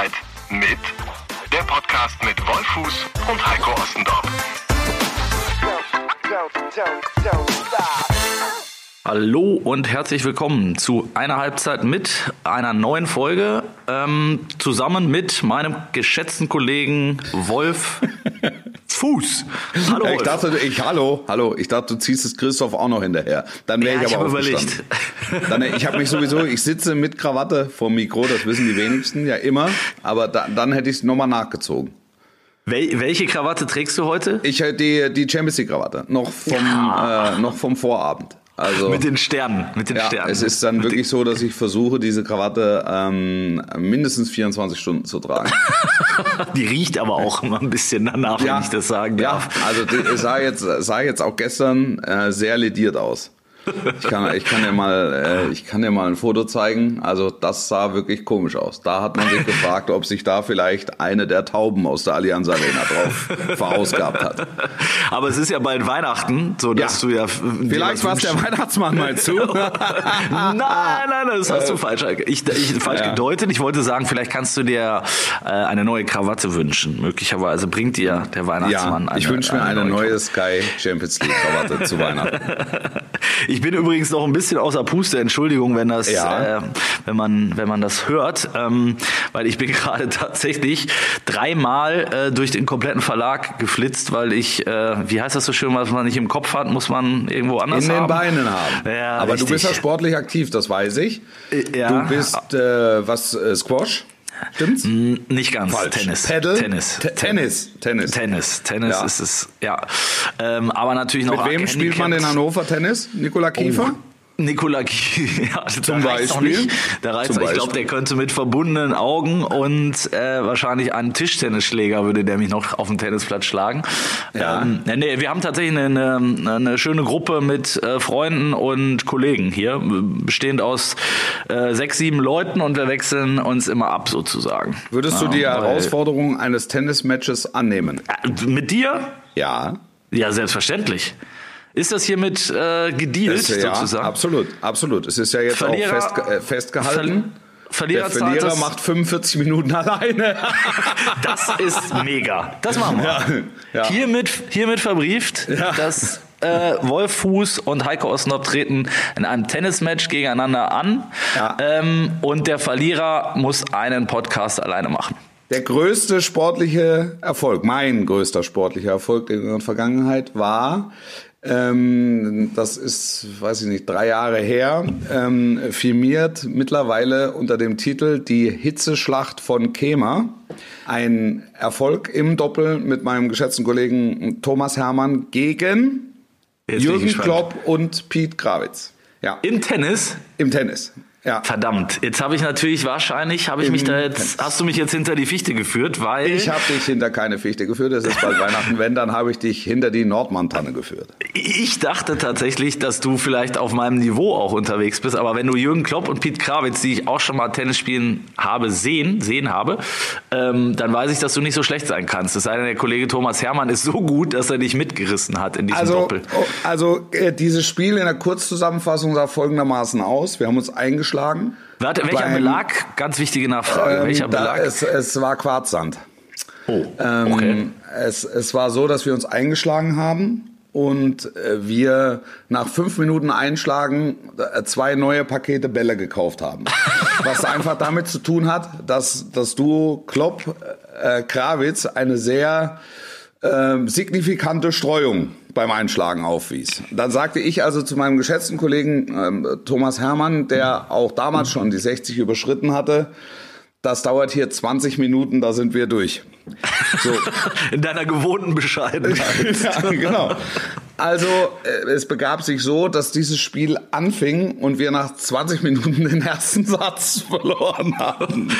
Halbzeit mit der Podcast mit Wolfuß und Heiko Ostendorf. Hallo und herzlich willkommen zu einer Halbzeit mit einer neuen Folge ähm, zusammen mit meinem geschätzten Kollegen Wolf Fuß. Hallo. Ich dachte, ich hallo, hallo. Ich dachte, du ziehst es Christoph auch noch hinterher. Dann wäre ja, ich aber ich überlegt. Dann, ich habe mich sowieso, ich sitze mit Krawatte vor Mikro, das wissen die wenigsten ja immer, aber da, dann hätte ich es nochmal nachgezogen. Wel welche Krawatte trägst du heute? Ich die die Champions League Krawatte noch vom ja. äh, noch vom Vorabend. Also, mit den Sternen, mit den ja, Sternen. Es ist dann mit wirklich so, dass ich versuche, diese Krawatte ähm, mindestens 24 Stunden zu tragen. die riecht aber auch immer ein bisschen danach, ja, wenn ich das sagen darf. Ja, also die sah jetzt, sah jetzt auch gestern äh, sehr lediert aus. Ich kann, ich kann dir mal, äh, ich kann dir mal ein Foto zeigen. Also das sah wirklich komisch aus. Da hat man sich gefragt, ob sich da vielleicht eine der Tauben aus der Allianz Arena drauf verausgabt hat. Aber es ist ja bald Weihnachten, so dass ja. du ja vielleicht war es der Weihnachtsmann mal zu. nein, nein, das hast du falsch, ich, ich falsch ja. gedeutet. Ich wollte sagen, vielleicht kannst du dir äh, eine neue Krawatte wünschen. Möglicherweise bringt dir der Weihnachtsmann ja, ich eine, wünsche mir eine, eine neue Sky Champions League Krawatte zu Weihnachten. Ich bin übrigens noch ein bisschen außer Puste, Entschuldigung, wenn das, ja. äh, wenn man, wenn man das hört, ähm, weil ich bin gerade tatsächlich dreimal äh, durch den kompletten Verlag geflitzt, weil ich, äh, wie heißt das so schön, was man nicht im Kopf hat, muss man irgendwo anders haben. In den Beinen haben. Ja, Aber richtig. du bist ja sportlich aktiv, das weiß ich. Äh, ja. Du bist äh, was äh, Squash? Stimmt's? Nicht ganz. Falsch. Tennis. Paddle? Tennis. T Tennis. Tennis. Tennis. Tennis ja. ist es, ja. Ähm, aber natürlich noch. Mit wem spielt man in Hannover Tennis? Nikola Kiefer? Oh. Nikola ja, zum Beispiel. Da reizt ich glaube, der könnte mit verbundenen Augen und äh, wahrscheinlich einen Tischtennisschläger würde der mich noch auf dem Tennisplatz schlagen. Ja. Ähm, nee, wir haben tatsächlich eine, eine, schöne Gruppe mit äh, Freunden und Kollegen hier, bestehend aus äh, sechs, sieben Leuten und wir wechseln uns immer ab sozusagen. Würdest du die Herausforderung eines Tennismatches annehmen? Äh, mit dir? Ja. Ja, selbstverständlich. Ist das hiermit äh, gedealt das, ja, sozusagen? Absolut, absolut. Es ist ja jetzt Verlierer, auch fest, äh, festgehalten. Verlierer der Verlierer macht 45 Minuten alleine. das ist mega. Das machen wir. Ja, ja. Hiermit, hiermit verbrieft, dass äh, Wolf Fuß und Heiko Osnop treten in einem Tennismatch gegeneinander an. Ja. Ähm, und der Verlierer muss einen Podcast alleine machen. Der größte sportliche Erfolg, mein größter sportlicher Erfolg in der Vergangenheit war ähm, das ist, weiß ich nicht, drei Jahre her, ähm, firmiert mittlerweile unter dem Titel Die Hitzeschlacht von Kema. Ein Erfolg im Doppel mit meinem geschätzten Kollegen Thomas Hermann gegen Jürgen Klopp und Pete Gravitz. Ja. Im Tennis? Im Tennis. Ja. Verdammt, jetzt habe ich natürlich wahrscheinlich, habe ich Im mich da jetzt, hast du mich jetzt hinter die Fichte geführt, weil... Ich habe dich hinter keine Fichte geführt, es ist bald Weihnachten, wenn, dann habe ich dich hinter die Nordmantanne geführt. Ich dachte tatsächlich, dass du vielleicht auf meinem Niveau auch unterwegs bist, aber wenn du Jürgen Klopp und Pete Krawitz, die ich auch schon mal Tennis spielen habe, sehen, sehen habe, ähm, dann weiß ich, dass du nicht so schlecht sein kannst. Es sei denn, der Kollege Thomas Hermann ist so gut, dass er dich mitgerissen hat in diesem also, Doppel. Oh, also äh, dieses Spiel in der Kurzzusammenfassung sah folgendermaßen aus. Wir haben uns eingeschlagen aufgeschlagen. Warte, welcher beim, Belag? Ganz wichtige Nachfrage. Ähm, welcher Belag? Es, es, war Quarzsand. Oh, ähm, okay. es, es war so, dass wir uns eingeschlagen haben und äh, wir nach fünf Minuten Einschlagen äh, zwei neue Pakete Bälle gekauft haben. Was einfach damit zu tun hat, dass das Duo Klopp äh, Krawitz eine sehr äh, signifikante Streuung beim Einschlagen aufwies. Dann sagte ich also zu meinem geschätzten Kollegen ähm, Thomas Hermann, der auch damals schon die 60 überschritten hatte, das dauert hier 20 Minuten, da sind wir durch. So. In deiner gewohnten Bescheidenheit. ja, genau. Also äh, es begab sich so, dass dieses Spiel anfing und wir nach 20 Minuten den ersten Satz verloren haben.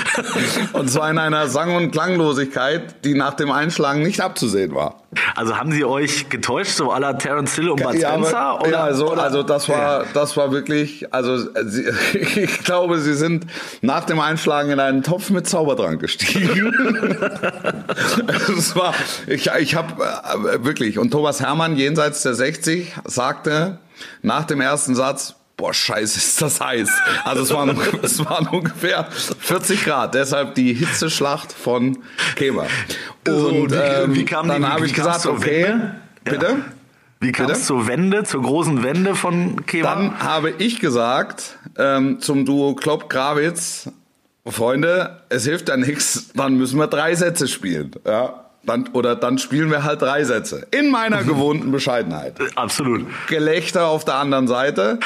Und zwar in einer Sang- und Klanglosigkeit, die nach dem Einschlagen nicht abzusehen war. Also haben sie euch getäuscht, so aller Terence Hill und Bud ja, Spencer? Aber, oder, ja, so, also das war, das war wirklich, also sie, ich glaube, sie sind nach dem Einschlagen in einen Topf mit Zaubertrank gestiegen. es war, ich, ich habe äh, wirklich, und Thomas Hermann jenseits der 60 sagte nach dem ersten Satz, boah, scheiße, ist das heiß. Also es waren, es waren ungefähr 40 Grad, deshalb die Hitzeschlacht von Kema. Und ähm, wie kam dann habe ich gesagt, okay, Wende? bitte? Ja. Wie kam es zur Wende, zur großen Wende von Kema? Dann habe ich gesagt ähm, zum Duo Klopp-Gravitz, Freunde, es hilft ja nichts, dann müssen wir drei Sätze spielen. Ja, dann, oder dann spielen wir halt drei Sätze. In meiner gewohnten Bescheidenheit. Absolut. Gelächter auf der anderen Seite.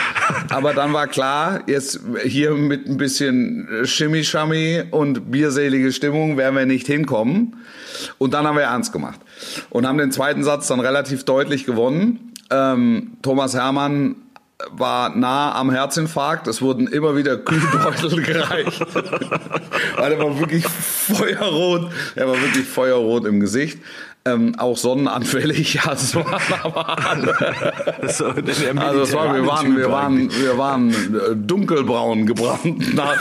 Aber dann war klar, jetzt hier mit ein bisschen Schimmi-Schammi und bierselige Stimmung werden wir nicht hinkommen. Und dann haben wir ernst gemacht. Und haben den zweiten Satz dann relativ deutlich gewonnen. Ähm, Thomas Hermann war nah am Herzinfarkt. Es wurden immer wieder Kühlbeutel gereicht. Weil er war wirklich feuerrot. Er war wirklich feuerrot im Gesicht. Ähm, auch sonnenanfällig, ja, es waren aber alle. also es war, wir waren, wir waren, wir waren äh, dunkelbraun gebrannt nach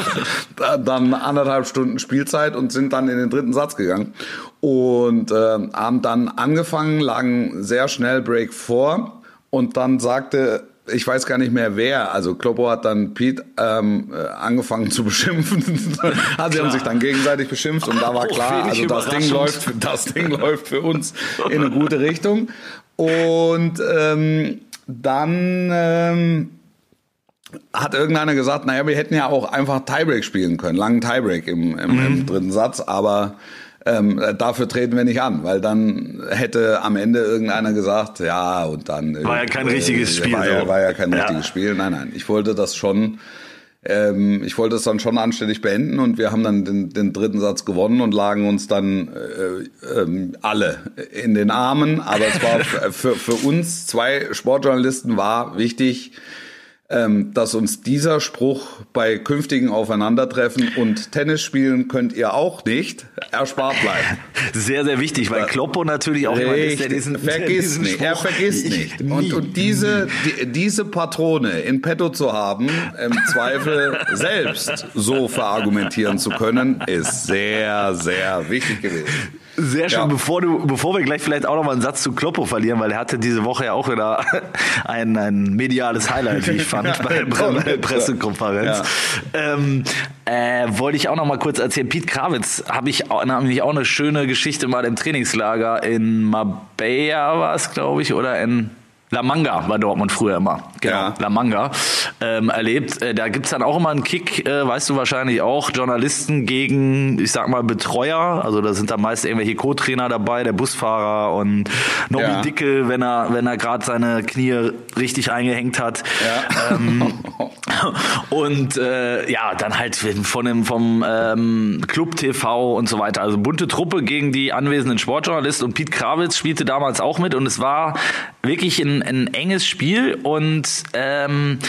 dann anderthalb Stunden Spielzeit und sind dann in den dritten Satz gegangen und äh, haben dann angefangen, lagen sehr schnell Break vor und dann sagte ich weiß gar nicht mehr wer. Also Kloppo hat dann Pete ähm, äh, angefangen zu beschimpfen. also sie haben sich dann gegenseitig beschimpft und da war klar, also das Ding läuft, das Ding läuft für uns in eine gute Richtung. Und ähm, dann ähm, hat irgendeiner gesagt, naja, wir hätten ja auch einfach Tiebreak spielen können, langen Tiebreak im, im, mhm. im dritten Satz, aber ähm, dafür treten wir nicht an, weil dann hätte am Ende irgendeiner gesagt, ja, und dann. War ja kein äh, richtiges Spiel. War, so. ja, war ja kein ja. richtiges Spiel. Nein, nein. Ich wollte das schon. Ähm, ich wollte es dann schon anständig beenden und wir haben dann den, den dritten Satz gewonnen und lagen uns dann äh, äh, alle in den Armen. Aber es war für, für uns zwei Sportjournalisten war wichtig, ähm, dass uns dieser Spruch bei künftigen Aufeinandertreffen und Tennis spielen könnt ihr auch nicht erspart bleiben. Sehr, sehr wichtig, weil Kloppo natürlich auch immer ist, der diesen, vergisst nicht, er vergisst nicht. Und, und diese, die, diese Patrone in petto zu haben, im Zweifel selbst so verargumentieren zu können, ist sehr, sehr wichtig gewesen. Sehr schön. Ja. Bevor, du, bevor wir gleich vielleicht auch noch mal einen Satz zu Kloppo verlieren, weil er hatte diese Woche ja auch wieder ein, ein mediales Highlight, wie ich fand, bei der Pressekonferenz. Ja. Ähm, äh, wollte ich auch noch mal kurz erzählen. Pete Krawitz habe ich nämlich auch eine schöne Geschichte mal im Trainingslager in Marbella war es, glaube ich, oder in La Manga war Dortmund früher immer. Genau, ja. La Manga ähm, erlebt. Äh, da gibt's dann auch immer einen Kick, äh, weißt du wahrscheinlich auch, Journalisten gegen, ich sag mal, Betreuer. Also da sind da meist irgendwelche Co-Trainer dabei, der Busfahrer und Nobby ja. Dickel, wenn er, wenn er gerade seine Knie richtig eingehängt hat. Ja. Ähm, und äh, ja, dann halt von dem, vom ähm, Club TV und so weiter. Also bunte Truppe gegen die anwesenden Sportjournalisten und Pete Krawitz spielte damals auch mit und es war wirklich ein ein enges Spiel und ähm,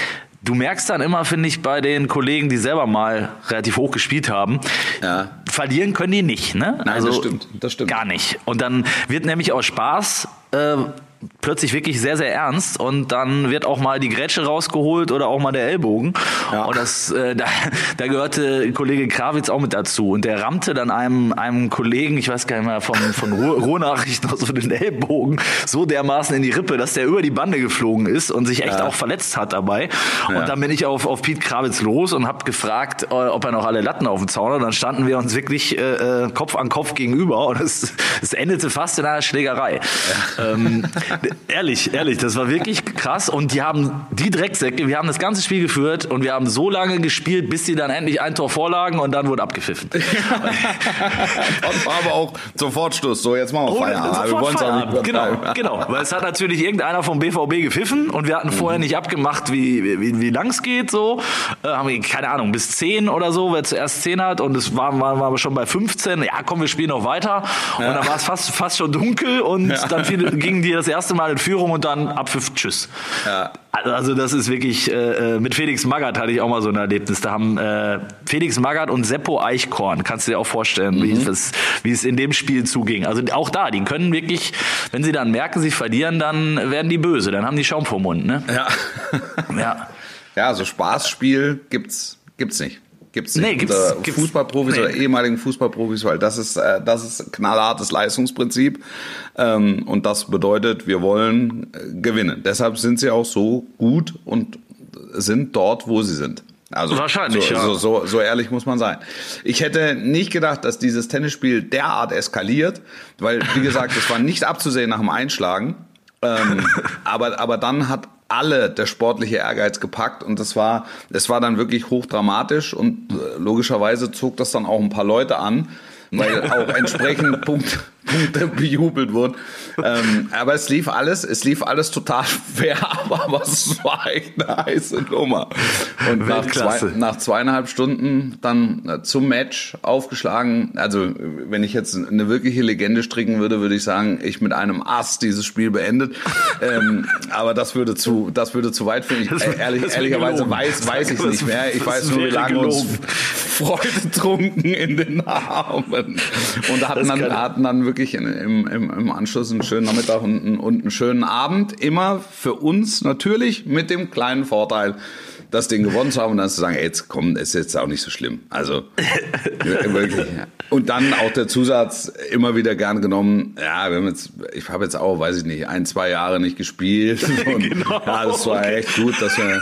du merkst dann immer, finde ich, bei den Kollegen, die selber mal relativ hoch gespielt haben, ja. verlieren können die nicht. Ne? Nein, also, das stimmt, das stimmt. Gar nicht. Und dann wird nämlich aus Spaß äh, plötzlich wirklich sehr, sehr ernst und dann wird auch mal die Grätsche rausgeholt oder auch mal der Ellbogen. Ja. Und das, äh, da, da gehörte Kollege Krawitz auch mit dazu. Und der rammte dann einem, einem Kollegen, ich weiß gar nicht mehr, von, von Ruhrnachrichten aus so den Ellbogen so dermaßen in die Rippe, dass der über die Bande geflogen ist und sich echt ja. auch verletzt hat dabei. Ja. Und dann bin ich auf, auf Pete Krawitz los und habe gefragt, äh, ob er noch alle Latten auf dem Zaun hat. Und dann standen wir uns wirklich äh, äh, Kopf an Kopf gegenüber und es, es endete fast in einer Schlägerei. Ähm, ehrlich, ehrlich, das war wirklich krass. Und die haben die Drecksäcke, wir haben das ganze Spiel geführt und wir haben so lange gespielt, bis sie dann endlich ein Tor vorlagen und dann wurde abgepfiffen. aber auch sofort Schluss. So, jetzt machen wir Feierabend. wir wollen Feierabend. Nicht genau, genau. Weil es hat natürlich irgendeiner vom BVB gepfiffen und wir hatten vorher nicht abgemacht, wie, wie, wie lang es geht. So. Äh, haben wir, keine Ahnung, bis 10 oder so, wer zuerst 10 hat und es waren war, war schon bei 15. Ja, komm, wir spielen noch weiter. Und dann war es fast, fast schon dunkel und ja. dann fiel, gingen die das erste Mal in Führung und dann Abpfiff, tschüss. Ja. Also das ist wirklich, äh, äh, mit Felix Magath hatte ich auch mal so ein Erlebnis. Da haben äh, Felix Magath und Seppo Eichkorn, kannst du dir auch vorstellen, mhm. wie, es, wie es in dem Spiel zuging. Also auch da, die können wirklich, wenn sie dann merken, sie verlieren, dann werden die böse, dann haben die Schaum vor Mund. Ne? Ja. ja. Ja, so Spaßspiel gibt's, gibt's nicht. Gibt's nicht nee, gibt's, unter gibt's, Fußballprofis nee. oder ehemaligen Fußballprofis, weil das ist, äh, das ist knallhartes Leistungsprinzip. Ähm, und das bedeutet, wir wollen äh, gewinnen. Deshalb sind sie auch so gut und sind dort, wo sie sind. Also Wahrscheinlich, so, ja. So, so, so ehrlich muss man sein. Ich hätte nicht gedacht, dass dieses Tennisspiel derart eskaliert, weil, wie gesagt, es war nicht abzusehen nach dem Einschlagen. Ähm, aber, aber dann hat alle der sportliche Ehrgeiz gepackt und das war, es war dann wirklich hochdramatisch und äh, logischerweise zog das dann auch ein paar Leute an, weil auch entsprechend Punkt, Punkte bejubelt wurden. Ähm, aber es lief alles, es lief alles total fair, aber, es war echt eine heiße Nummer. Und nach, zwei, nach zweieinhalb Stunden dann äh, zum Match aufgeschlagen. Also wenn ich jetzt eine wirkliche Legende stricken würde, würde ich sagen, ich mit einem Ass dieses Spiel beendet. ähm, aber das würde zu, das würde zu weit führen. Äh, ehrlich, ehrlicherweise weiß, weiß ich es nicht mehr. Ich weiß nur, wie lange uns Freude trunken in den Armen. Und hatten dann, hatten dann wirklich in, im, im, im Anschluss einen schönen Nachmittag und, und einen schönen Abend. Immer für uns natürlich mit dem kleinen Vorteil, das Ding gewonnen zu haben und dann zu sagen, ey, jetzt komm, ist jetzt auch nicht so schlimm. Also wirklich. Und dann auch der Zusatz immer wieder gern genommen. Ja, wir haben jetzt, ich habe jetzt auch, weiß ich nicht, ein, zwei Jahre nicht gespielt. Und genau. Ja, das war echt gut, dass wir ja,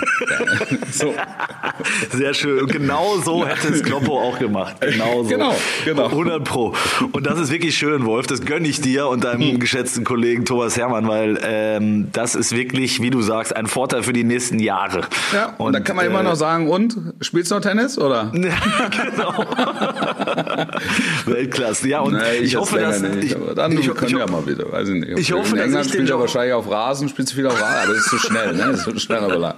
so. Sehr schön. Und genau so hätte es Kloppo auch gemacht. Genau so. Genau, genau. 100 Pro. Und das ist wirklich schön, Wolf. Das gönne ich dir und deinem hm. geschätzten Kollegen Thomas Hermann, weil ähm, das ist wirklich, wie du sagst, ein Vorteil für die nächsten Jahre. Ja, und, und dann kann man äh, immer noch sagen, und spielst du noch Tennis oder? Ja, genau. Weltklasse. Ja, und nee, ich, ich hoffe, dass nicht, ich, aber dann ich, können ich, wir mal wieder, weiß ich nicht. Ich hoffe, in England dass ich spielt er wahrscheinlich auf Rasen, spielt viel auf Rasen, das ist zu schnell, ne? Das ist ein schneller Belag.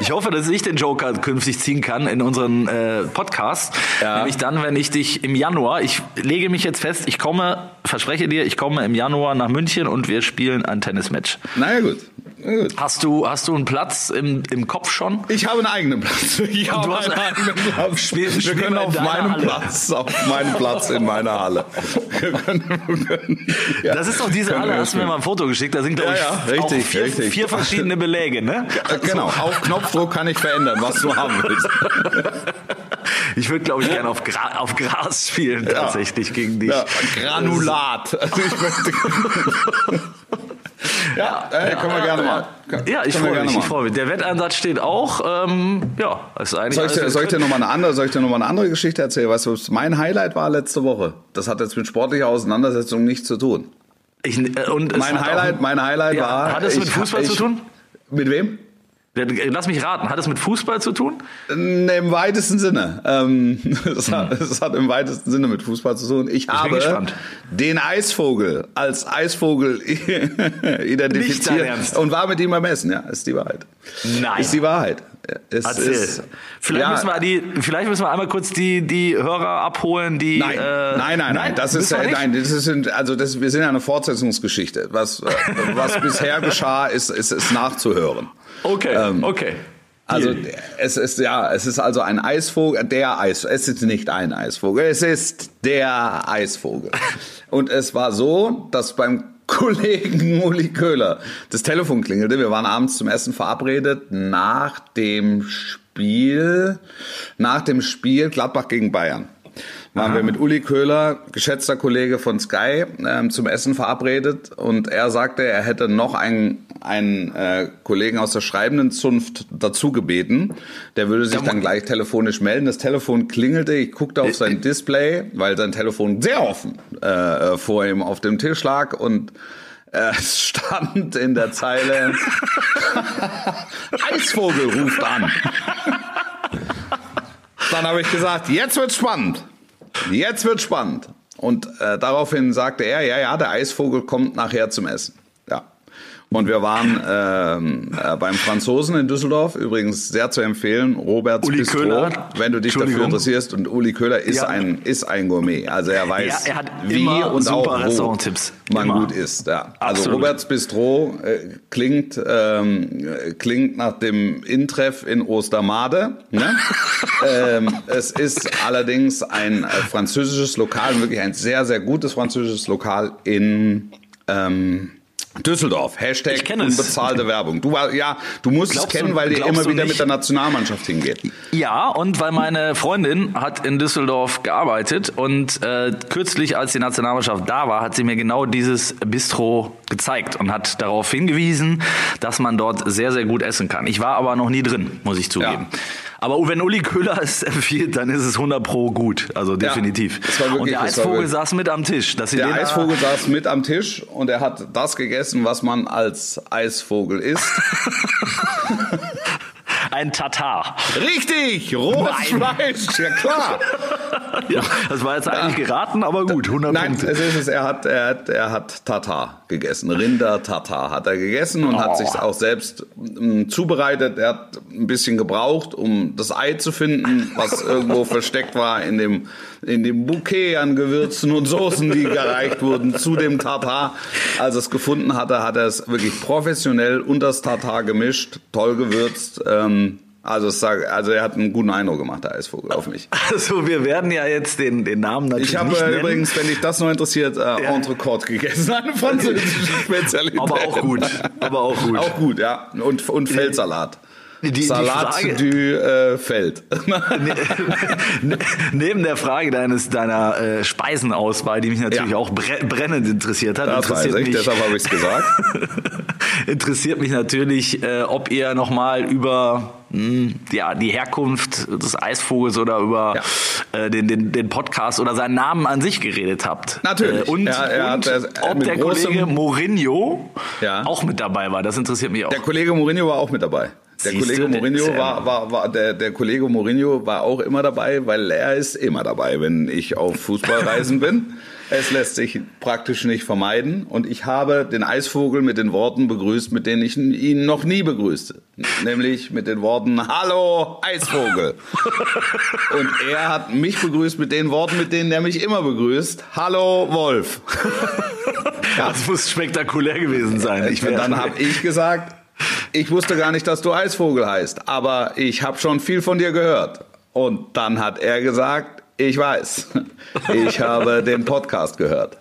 Ich hoffe, dass ich den Joker künftig ziehen kann in unseren äh, Podcast. Ja. Nämlich dann, wenn ich dich im Januar, ich lege mich jetzt fest, ich komme, verspreche dir, ich komme im Januar nach München und wir spielen ein Tennismatch. Naja, gut. Hast du, hast du einen Platz im, im Kopf schon? Ich habe einen eigenen Platz. Ich habe einen eigenen Platz. Spiel, wir spiel können auf meinem Halle. Platz, auf meinem Platz in meiner Halle. Wir können, wir können, ja. Das ist doch diese Halle, hast du mir mal ein Foto geschickt. Da sind, glaube ich, ja, ja, richtig, vier, richtig. vier verschiedene Beläge, ne? Genau, auf Knopfdruck kann ich verändern, was du haben willst. Ich würde, glaube ich, gerne auf, Gra auf Gras spielen, tatsächlich, gegen dich. Granulat. Also ich möchte ja, äh, können wir gerne mal. Ja, ich freue mich, ich freue mich. Der Wetteinsatz steht auch. Ähm, ja, ist eigentlich. Soll ich, dir, soll ich dir nochmal eine andere, soll ich dir noch mal eine andere Geschichte erzählen? Weißt du, was mein Highlight war letzte Woche? Das hat jetzt mit sportlicher Auseinandersetzung nichts zu tun. Ich, äh, und mein Highlight, mein Highlight ja, war. Hat es mit Fußball ich, zu tun? Mit wem? Lass mich raten, hat es mit Fußball zu tun? Im weitesten Sinne. Ähm, es, hat, es hat im weitesten Sinne mit Fußball zu tun. Ich, ich habe den Eisvogel als Eisvogel identifiziert und war mit ihm beim Essen. Ja, ist die Wahrheit. Nein. Ist die Wahrheit. Es Erzähl. Ist, vielleicht, ja, müssen wir die, vielleicht müssen wir einmal kurz die, die Hörer abholen, die. Nein, äh, nein, nein, nein, Das ist, äh, nein, das ist, also das, wir sind ja eine Fortsetzungsgeschichte. Was, was bisher geschah, ist, ist, ist nachzuhören. Okay, ähm, okay. Also es ist ja, es ist also ein Eisvogel, der Eis. Es ist nicht ein Eisvogel, es ist der Eisvogel. Und es war so, dass beim Kollegen Uli Köhler das Telefon klingelte. Wir waren abends zum Essen verabredet nach dem Spiel, nach dem Spiel Gladbach gegen Bayern waren wir mit Uli Köhler, geschätzter Kollege von Sky, ähm, zum Essen verabredet und er sagte, er hätte noch einen, einen äh, Kollegen aus der schreibenden Zunft dazu gebeten. Der würde sich dann gleich telefonisch melden. Das Telefon klingelte, ich guckte auf sein Display, weil sein Telefon sehr offen äh, vor ihm auf dem Tisch lag und äh, es stand in der Zeile Eisvogel ruft an. Dann habe ich gesagt, jetzt wird's spannend. Jetzt wird spannend. Und äh, daraufhin sagte er, ja, ja, der Eisvogel kommt nachher zum Essen. Und wir waren ähm, äh, beim Franzosen in Düsseldorf, übrigens sehr zu empfehlen, Roberts Uli Bistro, Köhler. wenn du dich dafür interessierst. Und Uli Köhler ist, Ja. ein, ist ein Gourmet. Also er weiß, Ja, er hat wie und super auch wo man Immer. gut isst. Ja. Also Absolut. Roberts Bistro äh, klingt, ähm, äh, klingt nach dem Intreff in Ostermade. Ne? ähm, es ist allerdings ein äh, französisches Lokal, wirklich ein sehr, sehr gutes französisches Lokal in... Ähm, Düsseldorf, Hashtag unbezahlte es. Werbung. Du war, ja, du musst Glaubst es kennen, weil ihr immer wieder mit der Nationalmannschaft hingeht. Ja, und weil meine Freundin hat in Düsseldorf gearbeitet und äh, kürzlich, als die Nationalmannschaft da war, hat sie mir genau dieses Bistro gezeigt und hat darauf hingewiesen, dass man dort sehr, sehr gut essen kann. Ich war aber noch nie drin, muss ich zugeben. Ja. Aber wenn Uli Köhler es empfiehlt, dann ist es 100 pro gut, also definitiv. war wirklich- und der Eisvogel saß mit am Tisch. Dass sie Der Eisvogel saß mit am Tisch und er hat das gegessen, was man als Eisvogel isst. Ein Tatar. Richtig, rohes Fleisch, ja klar. Ja, das war jetzt eigentlich geraten, aber gut, 100 Nein, Punkte. es ist es. Er hat, er hat, er hat Tatar gegessen. Rinder Tatar hat er gegessen und hat Oh. sich auch selbst ähm, zubereitet. Er hat ein bisschen gebraucht, um das Ei zu finden, was irgendwo versteckt war in dem, in dem Bouquet an Gewürzen und Soßen, die gereicht wurden zu dem Tatar. Als er es gefunden hatte, hat er es wirklich professionell unter das Tatar gemischt, toll gewürzt. Ähm, also, sag, also er hat einen guten Eindruck gemacht, der Eisvogel, auf mich. Also wir werden ja jetzt den, den Namen natürlich Ich habe nicht äh, nennen. übrigens, wenn dich das noch interessiert, äh, Entrecote gegessen. Eine französische Spezialität. Aber auch gut. Aber auch gut. Auch gut, ja. Und, und Feldsalat. Die- die Salat Frage- du äh, Feld. Ne- Neben der Frage deines deiner äh, Speisenauswahl, die mich natürlich Ja. auch bre brennend interessiert hat, Das weiß interessiert ich, mich, deshalb habe ich es gesagt. interessiert mich natürlich, äh, ob ihr nochmal über mh, ja, die Herkunft des Eisvogels oder über äh, den, den, den Podcast oder seinen Namen an sich geredet habt. Natürlich. Äh, und Er- er und hat, äh, ob der Kollege Mourinho Ja. auch mit dabei war. Das interessiert mich auch. Der Kollege Mourinho war auch mit dabei. Der Siehst Kollege du, Mourinho war, war, war der, der Kollege Mourinho war auch immer dabei, weil er ist immer dabei, wenn ich auf Fußballreisen bin. Es lässt sich praktisch nicht vermeiden. Und ich habe den Eisvogel mit den Worten begrüßt, mit denen ich ihn noch nie begrüßte. Nämlich mit den Worten Hallo Eisvogel. Und er hat mich begrüßt mit den Worten, mit denen er mich immer begrüßt. Hallo Wolf. Das muss spektakulär gewesen sein. Ich und dann habe ich gesagt, ich wusste gar nicht, dass du Eisvogel heißt, aber ich habe schon viel von dir gehört. Und dann hat er gesagt, ich weiß, ich habe den Podcast gehört.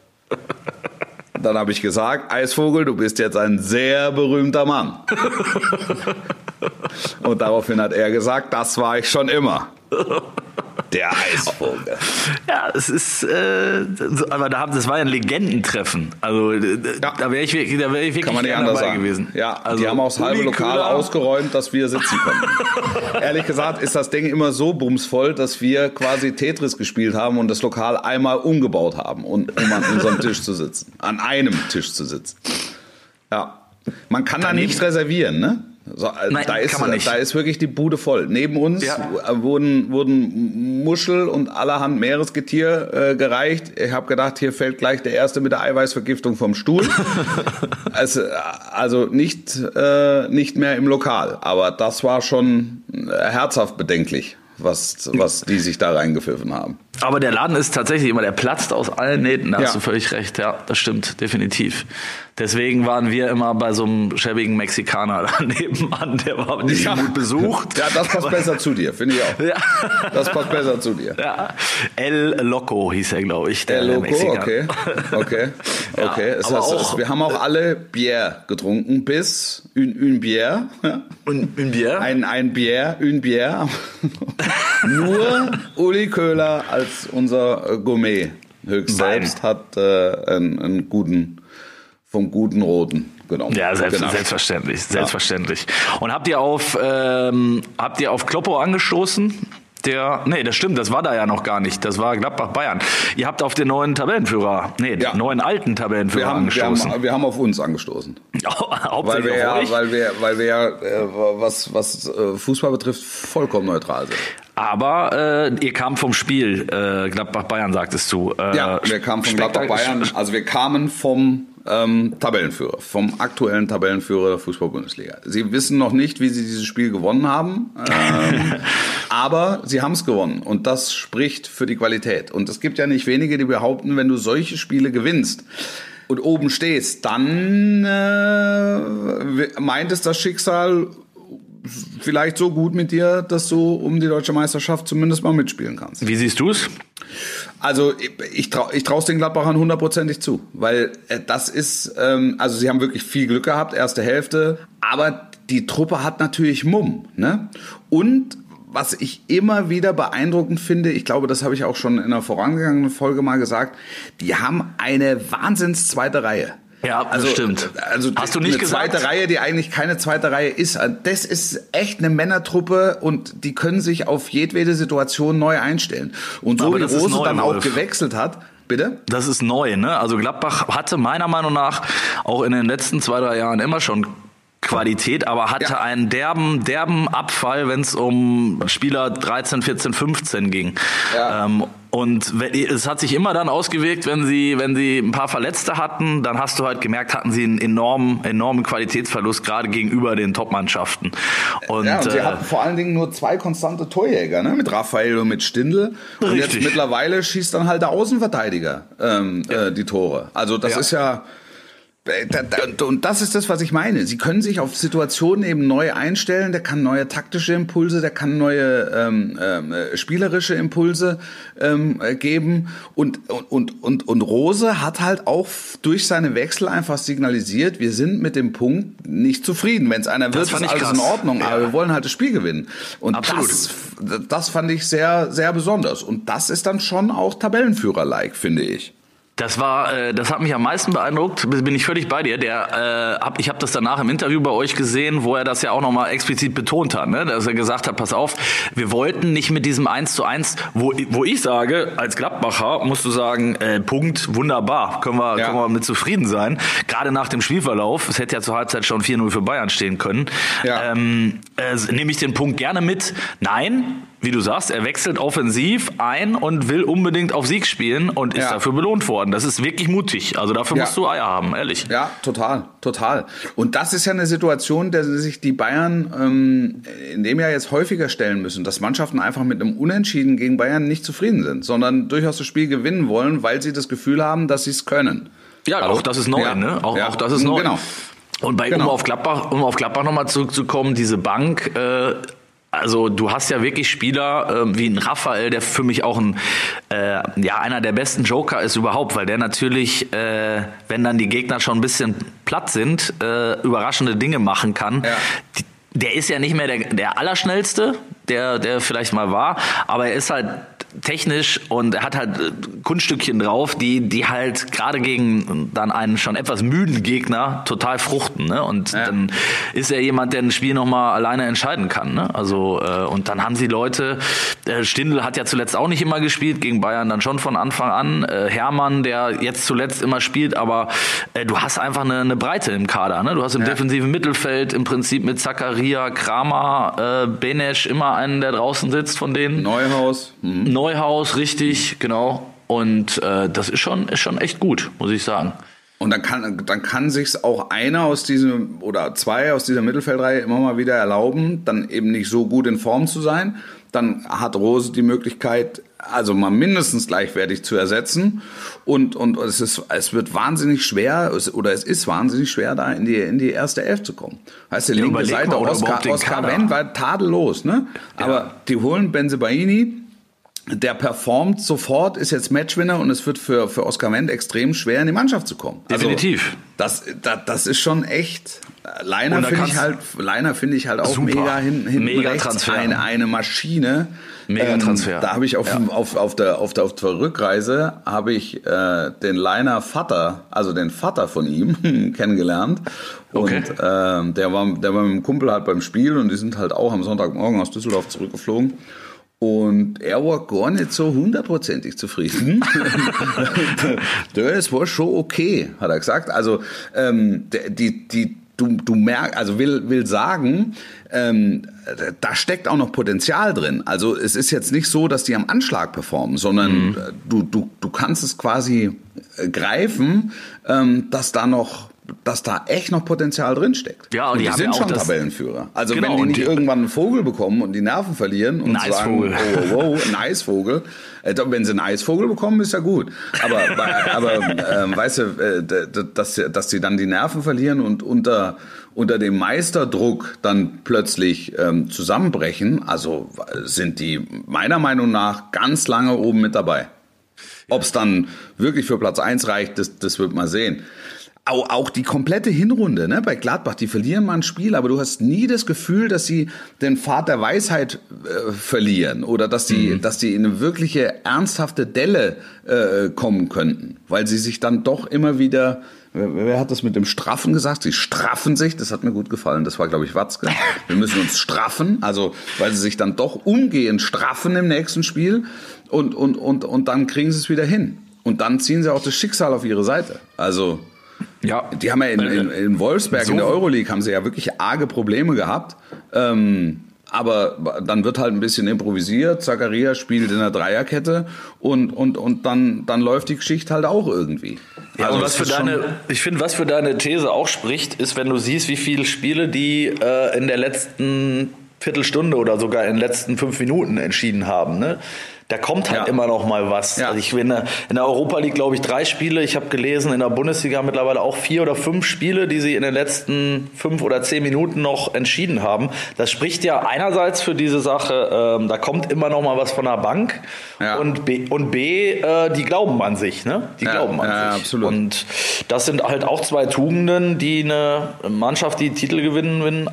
Dann habe ich gesagt, Eisvogel, du bist jetzt ein sehr berühmter Mann. Und daraufhin hat er gesagt, das war ich schon immer. Der Eisvogel. Ja, es ist, äh, aber da haben, das war ja ein Legendentreffen. Also äh, Ja. da wäre ich, da wäre ich wirklich Kann man nicht anders dabei sagen. gewesen. Ja, also die haben auch das halbe Lokal ausgeräumt, dass wir sitzen konnten. Ehrlich gesagt ist das Ding immer so bumsvoll, dass wir quasi Tetris gespielt haben und das Lokal einmal umgebaut haben, und, um an unserem Tisch zu sitzen. An einem Tisch zu sitzen. Ja. Man kann da nicht reservieren, ne? So, äh, Nein, da, ist, da ist wirklich die Bude voll. Neben uns Ja. äh, wurden, wurden Muschel und allerhand Meeresgetier äh, gereicht. Ich habe gedacht, hier fällt gleich der Erste mit der Eiweißvergiftung vom Stuhl. also, äh, also nicht, äh, nicht mehr im Lokal. Aber das war schon herzhaft bedenklich, was, was die sich da reingepfiffen haben. Aber der Laden ist tatsächlich immer, der platzt aus allen Nähten, da Ja. hast du völlig recht, ja, das stimmt, definitiv. Deswegen waren wir immer bei so einem schäbigen Mexikaner da nebenan, der war nicht so gut besucht. Ja, das passt besser zu dir, finde ich auch. Ja. Das passt besser zu dir. Ja, El Loco hieß er, glaube ich, der, der Loco, Mexikaner. okay. Okay. Ja, okay. Es aber heißt, auch- wir haben auch alle Bier getrunken, bis une Bière. ja. Und ein Bier? Ein, ein Bier, une Bière. Nur Uli Köhler als unser äh, Gourmet höchst selbst hat äh, einen, einen guten, vom guten Roten genommen. Ja, selbst, Genascht. selbstverständlich, selbstverständlich. Und habt ihr auf ähm, habt ihr auf Kloppo angestoßen? Der, nee, das stimmt, das war da ja noch gar nicht. Das war Gladbach Bayern. Ihr habt auf den neuen Tabellenführer, nee, Ja. den neuen alten Tabellenführer Wir haben, wir, angestoßen. haben, wir haben auf uns angestoßen. Weil Hauptsächlich wir, auf ja, weil wir, weil wir ja, äh, was, was äh, Fußball betrifft, vollkommen neutral sind. Aber äh, ihr kam vom Spiel, äh, Gladbach Bayern sagtest du. Äh, Ja, wir kamen von Gladbach Spektak- Bayern, also wir kamen vom ähm, Tabellenführer, vom aktuellen Tabellenführer der Fußball-Bundesliga. Sie wissen noch nicht, wie sie dieses Spiel gewonnen haben, ähm, aber sie haben es gewonnen und das spricht für die Qualität. Und es gibt ja nicht wenige, die behaupten, wenn du solche Spiele gewinnst, und oben stehst, dann äh, meint es das Schicksal vielleicht so gut mit dir, dass du um die deutsche Meisterschaft zumindest mal mitspielen kannst. Wie siehst du es? Also ich traue ich traue den Gladbachern hundertprozentig zu, weil äh, das ist, ähm, also sie haben wirklich viel Glück gehabt, erste Hälfte, aber die Truppe hat natürlich Mumm. Ne? Und was ich immer wieder beeindruckend finde, ich glaube, das habe ich auch schon in einer vorangegangenen Folge mal gesagt, die haben eine Wahnsinns zweite Reihe. Ja, also, stimmt. Also Hast du nicht eine gesagt? zweite Reihe, die eigentlich keine zweite Reihe ist. Das ist echt eine Männertruppe und die können sich auf jedwede Situation neu einstellen. Und so Aber wie Rose dann auch gewechselt hat, Bitte? Das ist neu, ne? Also Gladbach hatte meiner Meinung nach auch in den letzten zwei, drei Jahren immer schon Qualität, aber hatte ja. einen derben, derben Abfall, wenn es um Spieler 13, 14, 15 ging. Ja. Ähm, und es hat sich immer dann ausgewirkt, wenn sie, wenn sie ein paar Verletzte hatten, dann hast du halt gemerkt, hatten sie einen enormen, enormen Qualitätsverlust, gerade gegenüber den Top-Mannschaften. Und, ja, und sie äh, hatten vor allen Dingen nur zwei konstante Torjäger, ne? mit Raphael und mit Stindl. Und richtig. jetzt mittlerweile schießt dann halt der Außenverteidiger ähm, ja. äh, die Tore. Also das ja. ist ja und das ist das, was ich meine. Sie können sich auf Situationen eben neu einstellen. Der kann neue taktische Impulse, der kann neue ähm, ähm, spielerische Impulse ähm, geben. Und, und, und, und Rose hat halt auch durch seine Wechsel einfach signalisiert, wir sind mit dem Punkt nicht zufrieden. Wenn es einer wird, ist alles krass. in Ordnung, ja. aber wir wollen halt das Spiel gewinnen. Und Absolut. das, das fand ich sehr, sehr besonders. Und das ist dann schon auch Tabellenführer-like, finde ich. Das war, äh, das hat mich am meisten beeindruckt. Bin ich völlig bei dir. Der, äh, hab, ich habe das danach im Interview bei euch gesehen, wo er das ja auch nochmal explizit betont hat, ne? dass er gesagt hat: Pass auf, wir wollten nicht mit diesem 1 zu 1, wo, wo ich sage, als Gladbacher musst du sagen, äh, Punkt, wunderbar, können wir, ja. können wir mit zufrieden sein. Gerade nach dem Spielverlauf, es hätte ja zur Halbzeit schon 4-0 für Bayern stehen können. Ja. Ähm, äh, nehme ich den Punkt gerne mit. Nein, wie du sagst, er wechselt offensiv ein und will unbedingt auf Sieg spielen und ist ja. dafür belohnt worden. Das ist wirklich mutig. Also dafür ja. musst du Eier haben, ehrlich. Ja, total, total. Und das ist ja eine Situation, der sich die Bayern ähm, in dem Jahr jetzt häufiger stellen müssen, dass Mannschaften einfach mit einem Unentschieden gegen Bayern nicht zufrieden sind, sondern durchaus das Spiel gewinnen wollen, weil sie das Gefühl haben, dass sie es können. Ja, Hallo? auch das ist neu, ja. ne? Auch, auch das ist neu. Genau. Und bei, genau. um auf Gladbach, um auf Gladbach nochmal zurückzukommen, diese Bank, äh, also du hast ja wirklich Spieler äh, wie ein Raphael, der für mich auch ein äh, ja einer der besten Joker ist überhaupt, weil der natürlich, äh, wenn dann die Gegner schon ein bisschen platt sind, äh, überraschende Dinge machen kann. Ja. Die, der ist ja nicht mehr der, der Allerschnellste, der, der vielleicht mal war, aber er ist halt technisch und er hat halt äh, Kunststückchen drauf, die, die halt gerade gegen dann einen schon etwas müden Gegner total fruchten. Ne? Und ja. dann ist er jemand, der ein Spiel nochmal alleine entscheiden kann. Ne? Also, äh, und dann haben sie Leute, äh, Stindl hat ja zuletzt auch nicht immer gespielt, gegen Bayern dann schon von Anfang an. Äh, Hermann, der jetzt zuletzt immer spielt, aber äh, du hast einfach eine, eine Breite im Kader. Ne? Du hast im ja. defensiven Mittelfeld im Prinzip mit Zakaria, Kramer, äh, Benesch immer einen, der draußen sitzt von denen. Neuhaus. Mhm. Neuhaus, richtig, genau. Und äh, das ist schon, ist schon echt gut, muss ich sagen. Und dann kann, dann kann sich's auch einer aus diesem oder zwei aus dieser Mittelfeldreihe immer mal wieder erlauben, dann eben nicht so gut in Form zu sein. Dann hat Rose die Möglichkeit, also mal mindestens gleichwertig zu ersetzen. Und, und es, ist, es wird wahnsinnig schwer, oder es ist wahnsinnig schwer, da in die, in die erste Elf zu kommen. Heißt, die ja, linke Seite, Oscar, Oscar Wendt war tadellos, ne? Aber ja. die holen Benzebaini, der performt sofort, ist jetzt Matchwinner und es wird für, für Oscar Wendt extrem schwer, in die Mannschaft zu kommen. Also Definitiv. Also, das, das, das ist schon echt. Leiner finde ich halt, Leiner finde ich halt auch super. mega hin, hinten mega rechts Transfer. Eine, eine Maschine. Mega ähm, Transfer. Ähm, da habe ich auf, ja. auf, auf, der, auf, der, auf der Rückreise habe ich äh, den Leiner Vater, also den Vater von ihm kennengelernt. Okay. Und äh, der war, der war mit dem Kumpel halt beim Spiel und die sind halt auch am Sonntagmorgen aus Düsseldorf zurückgeflogen. Und er war gar nicht so hundertprozentig zufrieden. das war schon okay, hat er gesagt. Also ähm, die, die, du, du merkst, also will, will sagen, ähm, da steckt auch noch Potenzial drin. Also es ist jetzt nicht so, dass die am Anschlag performen, sondern mhm. du, du, du kannst es quasi äh, greifen, ähm, dass da noch dass da echt noch Potenzial drinsteckt. Ja, und, und die, die sind schon Tabellenführer. Also genau, wenn die nicht die, irgendwann einen Vogel bekommen und die Nerven verlieren und nice sagen, Vogel. oh, oh, oh, ein Eisvogel, äh, wenn sie einen Eisvogel bekommen, ist ja gut. Aber, aber ähm, weißt du, äh, dass, dass sie dann die Nerven verlieren und unter unter dem Meisterdruck dann plötzlich ähm, zusammenbrechen, also sind die meiner Meinung nach ganz lange oben mit dabei. Ob es dann wirklich für Platz eins reicht, das, das wird man sehen auch, auch die komplette Hinrunde ne, bei Gladbach, die verlieren mal ein Spiel, aber du hast nie das Gefühl, dass sie den Pfad der Weisheit äh, verlieren oder dass die, mhm. dass die in eine wirkliche ernsthafte Delle äh, kommen könnten, weil sie sich dann doch immer wieder Wer, wer hat das mit dem Straffen gesagt? Sie straffen sich, das hat mir gut gefallen. Das war, glaube ich, Watzke. Wir müssen uns straffen, also weil sie sich dann doch umgehend straffen im nächsten Spiel und, und, und, und dann kriegen sie es wieder hin. Und dann ziehen sie auch das Schicksal auf ihre Seite. Also ja. Die haben ja in, in, in Wolfsberg so. in der Euroleague haben sie ja wirklich arge Probleme gehabt. Ähm, aber dann wird halt ein bisschen improvisiert. Zakaria spielt in der Dreierkette und, und, und dann, dann läuft die Geschichte halt auch irgendwie. Ja, also was für deine, ich finde, was für deine These auch spricht, ist, wenn du siehst, wie viele Spiele die äh, in der letzten Viertelstunde oder sogar in den letzten fünf Minuten entschieden haben. Ne? Da kommt halt ja. immer noch mal was. Ja. Also ich bin in der Europa League glaube ich drei Spiele. Ich habe gelesen in der Bundesliga mittlerweile auch vier oder fünf Spiele, die sie in den letzten fünf oder zehn Minuten noch entschieden haben. Das spricht ja einerseits für diese Sache, ähm, da kommt immer noch mal was von der Bank ja. und B und B, äh, die glauben an sich, ne? Die glauben an sich. Absolut. Und das sind halt auch zwei Tugenden, die eine Mannschaft, die Titel gewinnen,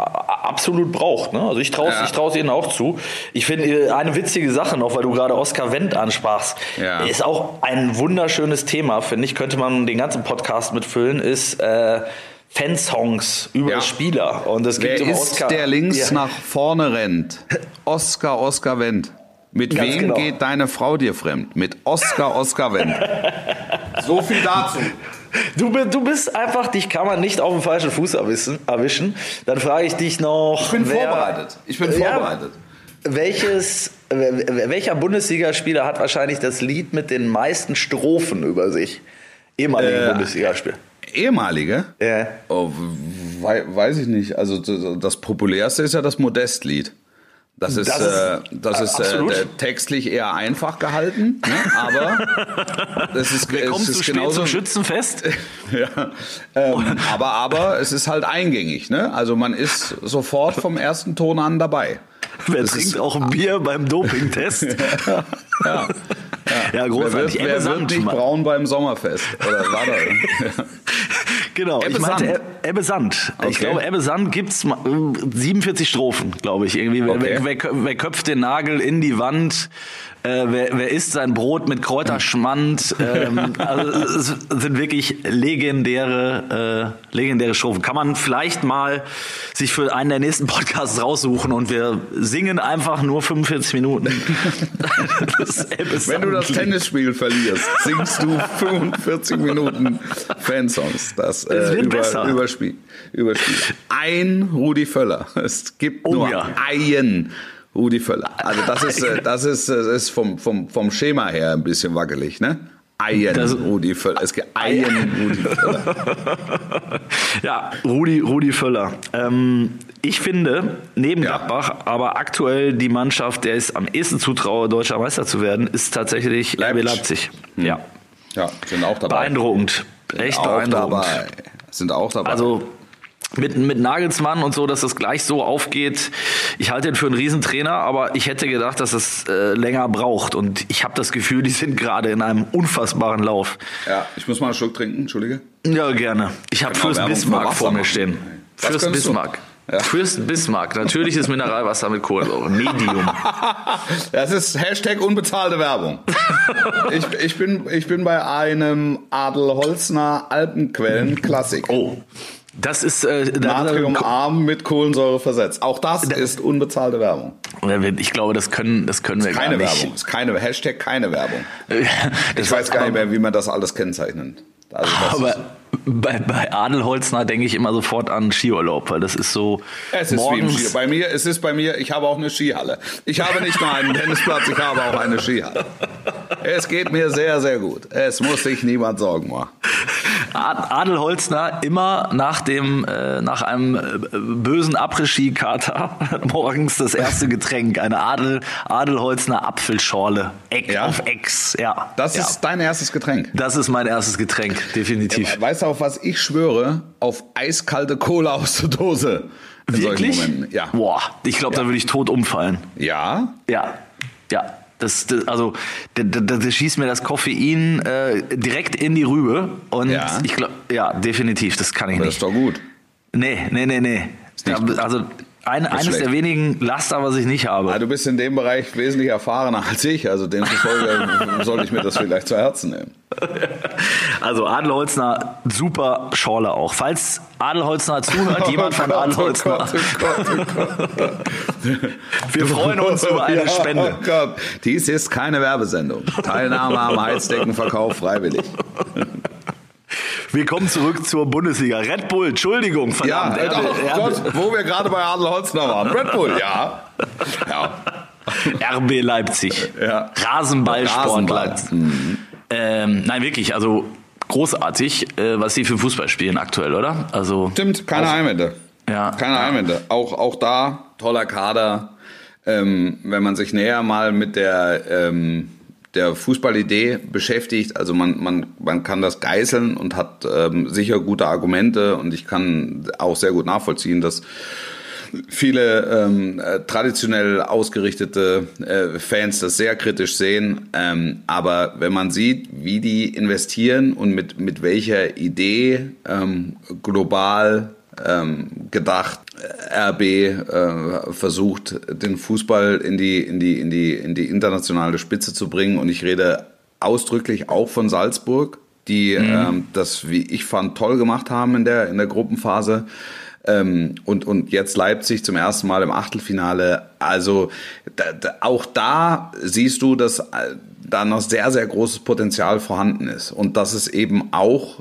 absolut braucht. Ne? Also ich traue ich traue ihnen auch zu. Ich finde äh, eine witzige Sache noch, weil du gerade Oskar Wendt ansprachst, ja. ist auch ein wunderschönes Thema, finde ich, könnte man den ganzen Podcast mitfüllen, ist äh, Fansongs über ja. Spieler. Und es gibt Wer ist Oscar, der links ja. nach vorne rennt? Oskar, Oskar Wendt. Mit Ganz wem genau. geht deine Frau dir fremd? Mit Oskar, Oskar Wendt. so viel dazu. Du, du bist einfach, dich kann man nicht auf dem falschen Fuß erwischen. erwischen. Dann frage ich dich noch. Ich bin wer, vorbereitet. Ich bin vorbereitet. Welches welcher Bundesligaspieler hat wahrscheinlich das Lied mit den meisten Strophen über sich? Ehemalige äh, Bundesligaspieler. Ehemalige? Ja. Oh, weiß ich nicht. Also das populärste ist ja das Modestlied. Das ist, das ist, äh, das ist äh, textlich eher einfach gehalten, ne? aber das ist, Wer kommt es ist genauso zum Schützenfest. ja, ähm, aber aber es ist halt eingängig, ne? Also man ist sofort vom ersten Ton an dabei. Wer das trinkt auch ein Bier beim Dopingtest? ja, ja, großartig. Wer wird, wer wird nicht braun beim Sommerfest? Oder war da? Genau, Ebbe ich meinte Sand. Ebbe Sand. Okay. Ich glaube, Ebbe Sand gibt es 47 Strophen, glaube ich. Irgendwie. Okay. Wer, wer, wer, köpft den Nagel in die Wand? Äh, wer, wer isst sein Brot mit Kräuterschmand? ähm, also es sind wirklich legendäre, äh, legendäre Strophen. Kann man vielleicht mal sich für einen der nächsten Podcasts raussuchen und wir singen einfach nur 45 Minuten. Wenn du das Tennisspiel verlierst, singst du 45 Minuten Fansongs. Das äh, über, Überspiel, Überspiel. Ein Rudi Völler. Es gibt oh, nur ja. einen Rudi Völler. Also das ist, äh, das ist, das ist vom, vom, vom Schema her ein bisschen wackelig, ne? Eien das, Rudi Völler. Es gibt Eien Rudi Völler. ja, Rudi, Rudi Völler. Ähm, ich finde, neben ja. Gladbach, aber aktuell die Mannschaft, der es am ehesten zutraue, deutscher Meister zu werden, ist tatsächlich Leipzig. RB Leipzig. Hm. Ja. Ja, sind auch dabei. Beeindruckend. Echt auch beeindruckend. Dabei. Sind auch dabei. Also mit, mit Nagelsmann und so, dass das gleich so aufgeht. Ich halte ihn für einen Riesentrainer, aber ich hätte gedacht, dass es äh, länger braucht. Und ich habe das Gefühl, die sind gerade in einem unfassbaren Lauf. Ja, ich muss mal einen Schluck trinken, entschuldige. Ja, gerne. Ich habe Fürst Bismarck vor mir stehen. Fürst Bismarck. Ja. Fürst Bismarck, natürliches Mineralwasser mit Kohlensäure, Medium. Das ist Hashtag unbezahlte Werbung. Ich, ich, bin, ich bin bei einem Adelholzner Alpenquellen Klassik. Oh, das ist äh, Natriumarm mit Kohlensäure versetzt. Auch das da, ist unbezahlte Werbung. Ich glaube, das können, das können wir keine gar nicht. Werbung. Ist keine Hashtag keine Werbung. ich weiß gar nicht mehr, wie man das alles kennzeichnet. Also aber bei, bei Adelholzner denke ich immer sofort an Skiurlaub, weil das ist so. Es ist morgens wie im Ski. Bei mir, es ist bei mir, ich habe auch eine Skihalle. Ich habe nicht nur einen Tennisplatz, ich habe auch eine Skihalle. Es geht mir sehr, sehr gut. Es muss sich niemand Sorgen machen. Adelholzner immer nach dem, äh, nach einem äh, bösen Après-Ski-Kater morgens das erste Getränk, eine Adel, Adelholzner Apfelschorle. Eck ja? auf Ex, ja. Das ja. ist dein erstes Getränk? Das ist mein erstes Getränk, definitiv. Ja, weißt du, auf was ich schwöre? Auf eiskalte Cola aus der Dose. Wirklich? Ja. Boah, ich glaube, da würde ich tot umfallen. Ja? Ja, ja. Das, das also das, das, schießt mir das Koffein äh, direkt in die Rübe und ja. ich glaube, ja, definitiv, das kann ich Aber nicht. Das ist doch gut. Nee, nee, nee, nee. Also ein, eines der wenigen Laster, was ich nicht habe. Ja, du bist in dem Bereich wesentlich erfahrener als ich, also demzufolge soll ich mir das vielleicht zu Herzen nehmen. Also Adelholzner, super Schorle auch. Falls Adelholzner zuhört, jemand von oh Adelholzner. Oh oh Wir freuen uns über eine Spende. Oh dies ist keine Werbesendung. Teilnahme am Heizdeckenverkauf freiwillig. Wir kommen zurück zur Bundesliga. Red Bull, Entschuldigung, verdammt. Ja, Erbe, oh Gott, wo wir gerade bei Adel Holzner waren. Red Bull, ja. ja. RB Leipzig. Ja. Rasenballsport Rasenball. Leipzig. Mhm. Ähm, nein, wirklich, also großartig, äh, was sie für Fußball spielen aktuell, oder? Also Stimmt, keine auch, Einwände. Ja. Keine ja. Einwände. Auch, auch da, toller Kader. Ähm, wenn man sich näher mal mit der ähm, der Fußballidee beschäftigt. Also man, man, man kann das geißeln und hat ähm, sicher gute Argumente und ich kann auch sehr gut nachvollziehen, dass viele ähm, äh, traditionell ausgerichtete äh, Fans das sehr kritisch sehen. Ähm, aber wenn man sieht, wie die investieren und mit, mit welcher Idee ähm, global ähm, gedacht, RB äh, versucht, den Fußball in die, in, die, in, die, in die internationale Spitze zu bringen. Und ich rede ausdrücklich auch von Salzburg, die mhm. ähm, das, wie ich fand, toll gemacht haben in der, in der Gruppenphase. Ähm, und, und jetzt Leipzig zum ersten Mal im Achtelfinale. Also da, da, auch da siehst du, dass äh, da noch sehr, sehr großes Potenzial vorhanden ist. Und dass es eben auch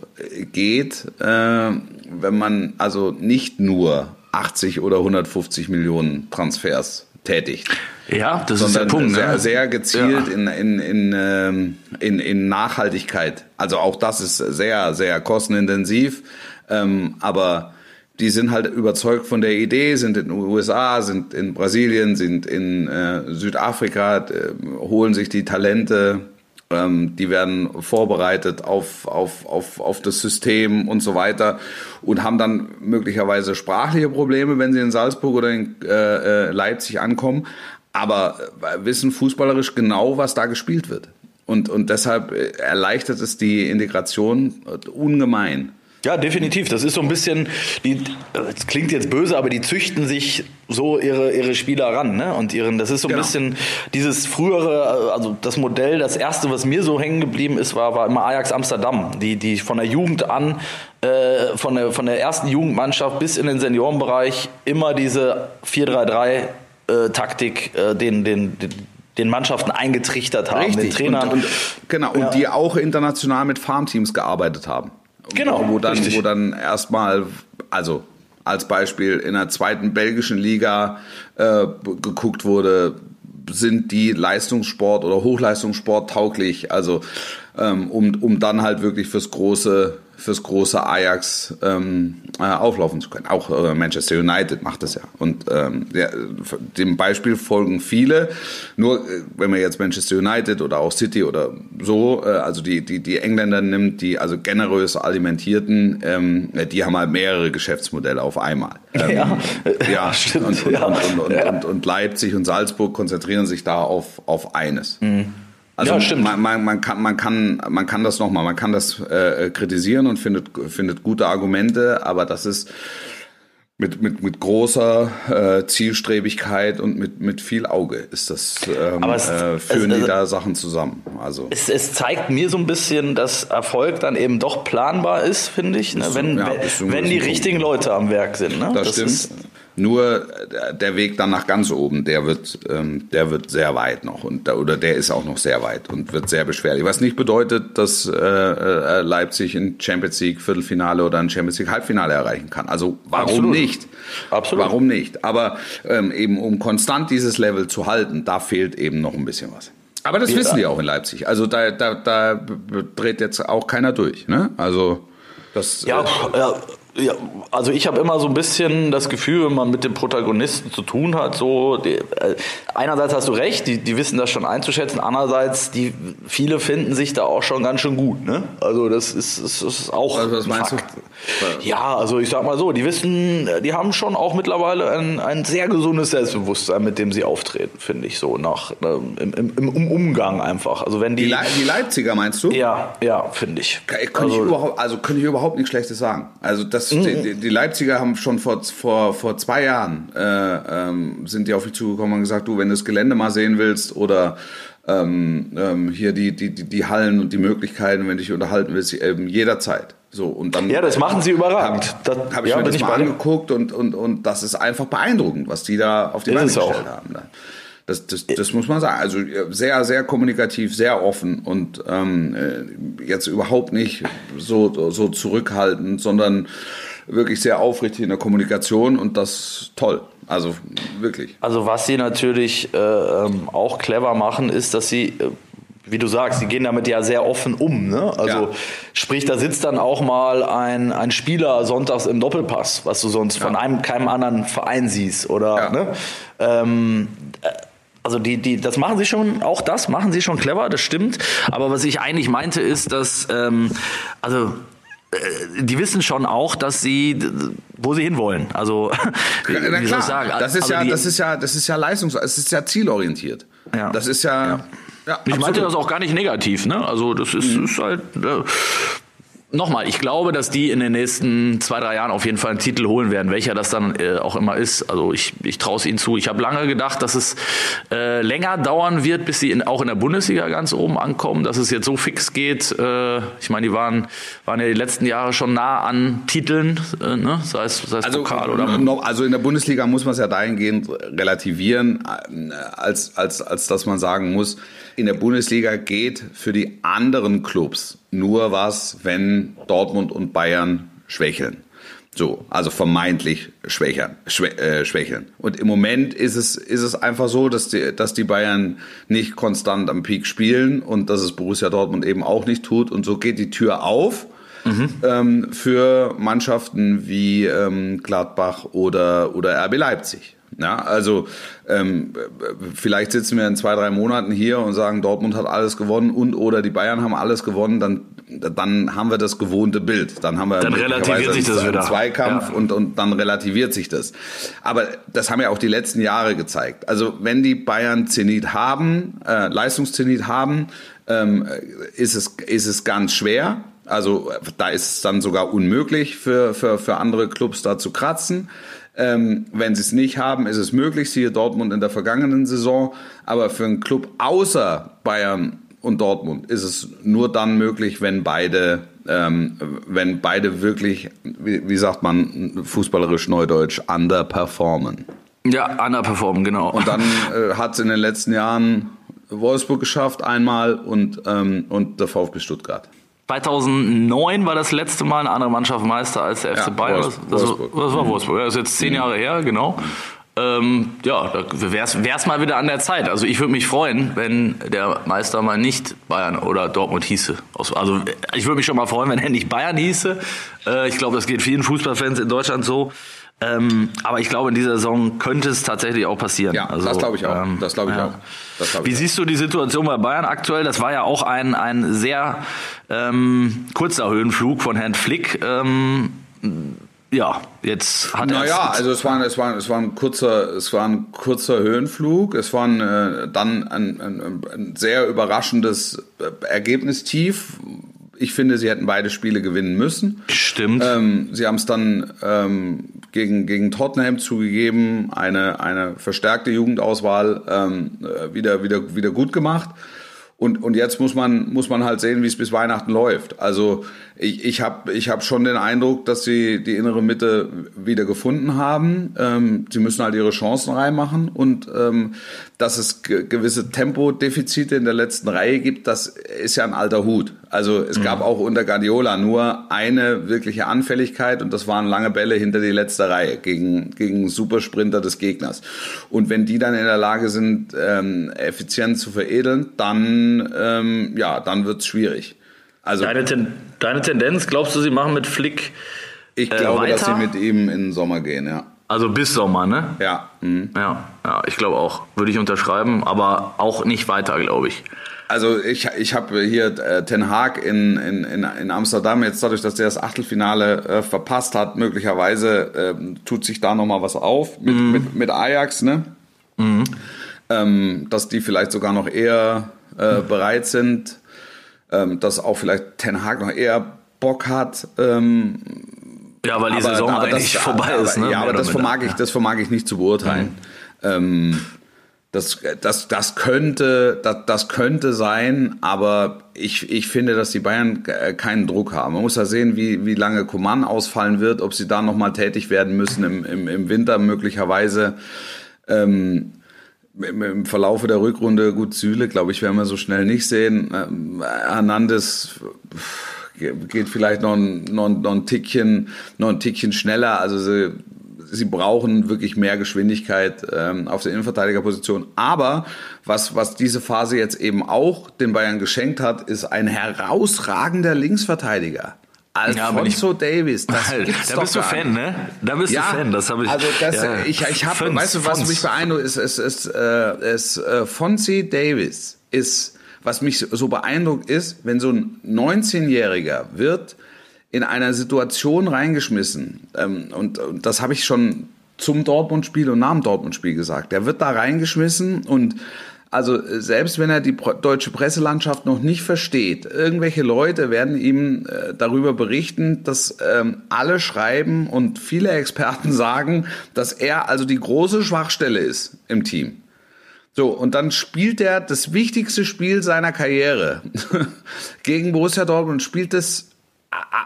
geht, äh, wenn man also nicht nur 80 oder 150 Millionen Transfers tätigt. Ja, das ist der Punkt. Sehr, ne? sehr gezielt ja. in, in, in, ähm, in, in Nachhaltigkeit. Also auch das ist sehr, sehr kostenintensiv. Ähm, aber die sind halt überzeugt von der Idee, sind in den USA, sind in Brasilien, sind in äh, Südafrika, äh, holen sich die Talente, ähm, die werden vorbereitet auf, auf, auf, auf das System und so weiter und haben dann möglicherweise sprachliche Probleme, wenn sie in Salzburg oder in äh, äh Leipzig ankommen, aber äh, wissen fußballerisch genau, was da gespielt wird. Und, und deshalb äh, erleichtert es die Integration ungemein. Ja, definitiv. Das ist so ein bisschen, die, das klingt jetzt böse, aber die züchten sich so ihre, ihre Spieler ran, ne? Und ihren, das ist so ein genau. bisschen dieses frühere, also das Modell, das erste, was mir so hängen geblieben ist, war, war immer Ajax Amsterdam, die, die von der Jugend an, äh, von der, von der ersten Jugendmannschaft bis in den Seniorenbereich immer diese 4-3-3 äh, Taktik, äh, den, den, den den Mannschaften eingetrichtert haben, Richtig. den Trainern. Und, und, genau, und ja. die auch international mit Farmteams gearbeitet haben. Genau. Wo dann, wo dann erstmal, also als Beispiel in der zweiten belgischen Liga äh, geguckt wurde, sind die Leistungssport oder Hochleistungssport tauglich, also ähm, um, um dann halt wirklich fürs große fürs große Ajax ähm, äh, auflaufen zu können. Auch äh, Manchester United macht das ja. Und ähm, ja, dem Beispiel folgen viele. Nur äh, wenn man jetzt Manchester United oder auch City oder so, äh, also die, die, die Engländer nimmt, die also generös alimentierten, ähm, die haben halt mehrere Geschäftsmodelle auf einmal. Ähm, ja, ja, stimmt. Und, und, ja. Und, und, ja. und, Leipzig und Salzburg konzentrieren sich da auf, auf eines. Mhm. Also ja, stimmt. Man, man, man, kann, man, kann, man kann das nochmal, man kann das äh, kritisieren und findet, findet gute Argumente, aber das ist mit, mit, mit großer äh, Zielstrebigkeit und mit, mit viel Auge ist das, ähm, es, äh, führen es, die da Sachen zusammen. Also. Es, es zeigt mir so ein bisschen, dass Erfolg dann eben doch planbar ist, finde ich, ne? wenn, ja, wenn die richtigen Leute am Werk sind. Ne? Das, das stimmt. Ist, nur der Weg dann nach ganz oben, der wird, ähm, der wird sehr weit noch und oder der ist auch noch sehr weit und wird sehr beschwerlich. Was nicht bedeutet, dass äh, äh, Leipzig ein Champions League Viertelfinale oder ein Champions League Halbfinale erreichen kann. Also warum Absolut. nicht? Absolut. Warum nicht? Aber ähm, eben um konstant dieses Level zu halten, da fehlt eben noch ein bisschen was. Aber das wissen die auch in Leipzig. Also da, da, da dreht jetzt auch keiner durch. Ne? Also das, ja, äh, ja, ja, also ich habe immer so ein bisschen das Gefühl, wenn man mit dem Protagonisten zu tun hat, so die, äh, einerseits hast du recht, die, die wissen das schon einzuschätzen, andererseits die viele finden sich da auch schon ganz schön gut, ne? Also das ist, ist, ist auch also was meinst Fakt. du? Ja, also ich sag mal so, die wissen, die haben schon auch mittlerweile ein, ein sehr gesundes Selbstbewusstsein, mit dem sie auftreten, finde ich so nach äh, im, im, Umgang einfach. Also wenn die die, Le die Leipziger meinst du? Ja, ja, finde ich. Kann, kann also, ich überhaupt, also könnte ich überhaupt nichts Schlechtes sagen. Also das das, mhm. die, die, Leipziger haben schon vor, vor, vor zwei Jahren äh, ähm, sind die auf mich zugekommen und gesagt, du, wenn du das Gelände mal sehen willst oder ähm, ähm, hier die, die, die, die Hallen und die Möglichkeiten, wenn du dich unterhalten willst, ähm, jederzeit. So, und dann, ja, das machen sie überragend. Habe hab ich ja, mir das mal angeguckt und, und, und das ist einfach beeindruckend, was die da auf die Beine gestellt haben. Das, das, das muss man sagen. Also sehr, sehr kommunikativ, sehr offen und ähm, äh, jetzt überhaupt nicht so, so zurückhaltend, sondern wirklich sehr aufrichtig in der Kommunikation und das toll. Also wirklich. Also was sie natürlich äh, ähm, auch clever machen, ist, dass sie äh, wie du sagst, sie gehen damit ja sehr offen um. Ne? Also ja. sprich, da sitzt dann auch mal ein, ein Spieler sonntags im Doppelpass, was du sonst ja. von einem keinem anderen Verein siehst. Oder ja. ne? ähm, äh, also die, die, das machen sie schon, auch das machen sie schon clever, das stimmt. Aber was ich eigentlich meinte, ist, dass ähm, also die wissen schon auch, dass sie, wo sie hinwollen. Also, wie, Na, soll ich sagen? Das ist also ja, das ist ja, das ist ja leistungs, es ist ja zielorientiert. Ja. Das ist ja. ja. ja ich meinte das auch gar nicht negativ, ne? Also das ist, mhm. ist halt. Nochmal, ich glaube, dass die in den nächsten zwei, drei Jahren auf jeden Fall einen Titel holen werden, welcher das dann äh, auch immer ist. Also ich, ich traue es ihnen zu. Ich habe lange gedacht, dass es äh, länger dauern wird, bis sie in, auch in der Bundesliga ganz oben ankommen, dass es jetzt so fix geht. Äh, ich meine, die waren, waren ja die letzten Jahre schon nah an Titeln, äh, ne? sei es, sei es also, Pokal oder... Noch, also in der Bundesliga muss man es ja dahingehend relativieren, äh, als, als, als dass man sagen muss, in der Bundesliga geht für die anderen Clubs nur was, wenn Dortmund und Bayern schwächeln. So, also vermeintlich schwächern, schwä äh, schwächeln. Und im Moment ist es, ist es einfach so, dass die, dass die Bayern nicht konstant am Peak spielen und dass es Borussia Dortmund eben auch nicht tut. Und so geht die Tür auf. Mhm. Ähm, für Mannschaften wie ähm, Gladbach oder, oder RB Leipzig. Ja, also ähm, vielleicht sitzen wir in zwei, drei Monaten hier und sagen, Dortmund hat alles gewonnen und oder die Bayern haben alles gewonnen, dann, dann haben wir das gewohnte Bild. Dann haben wir dann relativiert sich das einen wieder. Zweikampf ja. und, und dann relativiert sich das. Aber das haben ja auch die letzten Jahre gezeigt. Also wenn die Bayern Zenit haben, äh, Leistungszenit haben, ähm, ist, es, ist es ganz schwer. Also da ist es dann sogar unmöglich für, für, für andere Clubs da zu kratzen. Ähm, wenn sie es nicht haben, ist es möglich, siehe Dortmund in der vergangenen Saison. Aber für einen Club außer Bayern und Dortmund ist es nur dann möglich, wenn beide, ähm, wenn beide wirklich, wie, wie sagt man fußballerisch neudeutsch, underperformen. Ja, underperformen, genau. Und dann äh, hat es in den letzten Jahren Wolfsburg geschafft einmal und, ähm, und der VfB Stuttgart. 2009 war das letzte Mal eine andere Mannschaft Meister als der FC ja, Bayern. Wolfsburg. Das, Wolfsburg. das war Wolfsburg. Das ist jetzt zehn mhm. Jahre her, genau. Ähm, ja, da wäre es mal wieder an der Zeit. Also ich würde mich freuen, wenn der Meister mal nicht Bayern oder Dortmund hieße. Also ich würde mich schon mal freuen, wenn er nicht Bayern hieße. Äh, ich glaube, das geht vielen Fußballfans in Deutschland so. Ähm, aber ich glaube, in dieser Saison könnte es tatsächlich auch passieren. Ja, also, das glaube ich auch. Ähm, das glaube ich ja. auch. Glaub Wie siehst du die Situation bei Bayern aktuell? Das war ja auch ein, ein sehr ähm, kurzer Höhenflug von Herrn Flick. Ähm, ja, jetzt hat er. Naja, also es war, es, war, es, war ein kurzer, es war ein kurzer Höhenflug. Es war ein, äh, dann ein, ein, ein sehr überraschendes äh, Ergebnistief, ich finde, sie hätten beide Spiele gewinnen müssen. Stimmt. Ähm, sie haben es dann ähm, gegen, gegen Tottenham zugegeben, eine, eine verstärkte Jugendauswahl ähm, äh, wieder, wieder, wieder gut gemacht. Und, und jetzt muss man, muss man halt sehen, wie es bis Weihnachten läuft. Also ich, ich habe ich hab schon den Eindruck, dass sie die innere Mitte wieder gefunden haben. Ähm, sie müssen halt ihre Chancen reinmachen und ähm, dass es gewisse Tempodefizite in der letzten Reihe gibt, das ist ja ein alter Hut. Also es mhm. gab auch unter Guardiola nur eine wirkliche Anfälligkeit und das waren lange Bälle hinter die letzte Reihe gegen, gegen Supersprinter des Gegners. Und wenn die dann in der Lage sind, ähm, effizient zu veredeln, dann, ähm, ja, dann wird's schwierig. Also, deine, Ten deine Tendenz, glaubst du, sie machen mit Flick Ich äh, glaube, dass sie mit ihm in den Sommer gehen, ja. Also bis Sommer, ne? Ja. Mhm. Ja, ja, ich glaube auch. Würde ich unterschreiben, aber auch nicht weiter, glaube ich. Also ich, ich habe hier äh, Ten Haag in, in, in Amsterdam, jetzt dadurch, dass der das Achtelfinale äh, verpasst hat, möglicherweise äh, tut sich da nochmal was auf mit, mhm. mit, mit Ajax, ne? Mhm. Ähm, dass die vielleicht sogar noch eher äh, bereit sind, ähm, dass auch vielleicht Ten Haag noch eher Bock hat. Ähm, ja, weil die aber, Saison aber eigentlich das, vorbei ist. Ne? Ja, aber das vermag, ich, das vermag ich nicht zu beurteilen. Mhm. Das, das, das, könnte, das, das könnte sein, aber ich, ich finde, dass die Bayern keinen Druck haben. Man muss ja sehen, wie, wie lange Coman ausfallen wird, ob sie da nochmal tätig werden müssen im, im, im Winter möglicherweise. Ähm, im Verlaufe der Rückrunde, gut, Süle, glaube ich, werden wir so schnell nicht sehen. Ähm, Hernandez geht vielleicht noch ein, noch, noch ein Tickchen, noch ein Tickchen schneller. Also sie, sie brauchen wirklich mehr Geschwindigkeit ähm, auf der Innenverteidigerposition. Aber was, was diese Phase jetzt eben auch den Bayern geschenkt hat, ist ein herausragender Linksverteidiger. Alfonso ja, Davis, das halt, gibt's da bist du Fan, ne? Da bist ja, du Fan, das habe ich. Also das, ja, ich, ich habe, weißt du, was Fons. mich beeindruckt ist, ist, ist, äh, ist äh, Fonzie Davis ist, was mich so beeindruckt ist, wenn so ein 19-Jähriger wird in einer Situation reingeschmissen, ähm, und, und das habe ich schon zum Dortmund-Spiel und nach dem Dortmund-Spiel gesagt. Der wird da reingeschmissen und also selbst wenn er die deutsche Presselandschaft noch nicht versteht, irgendwelche Leute werden ihm äh, darüber berichten, dass ähm, alle schreiben und viele Experten sagen, dass er also die große Schwachstelle ist im Team. So, und dann spielt er das wichtigste Spiel seiner Karriere gegen Borussia Dortmund und spielt es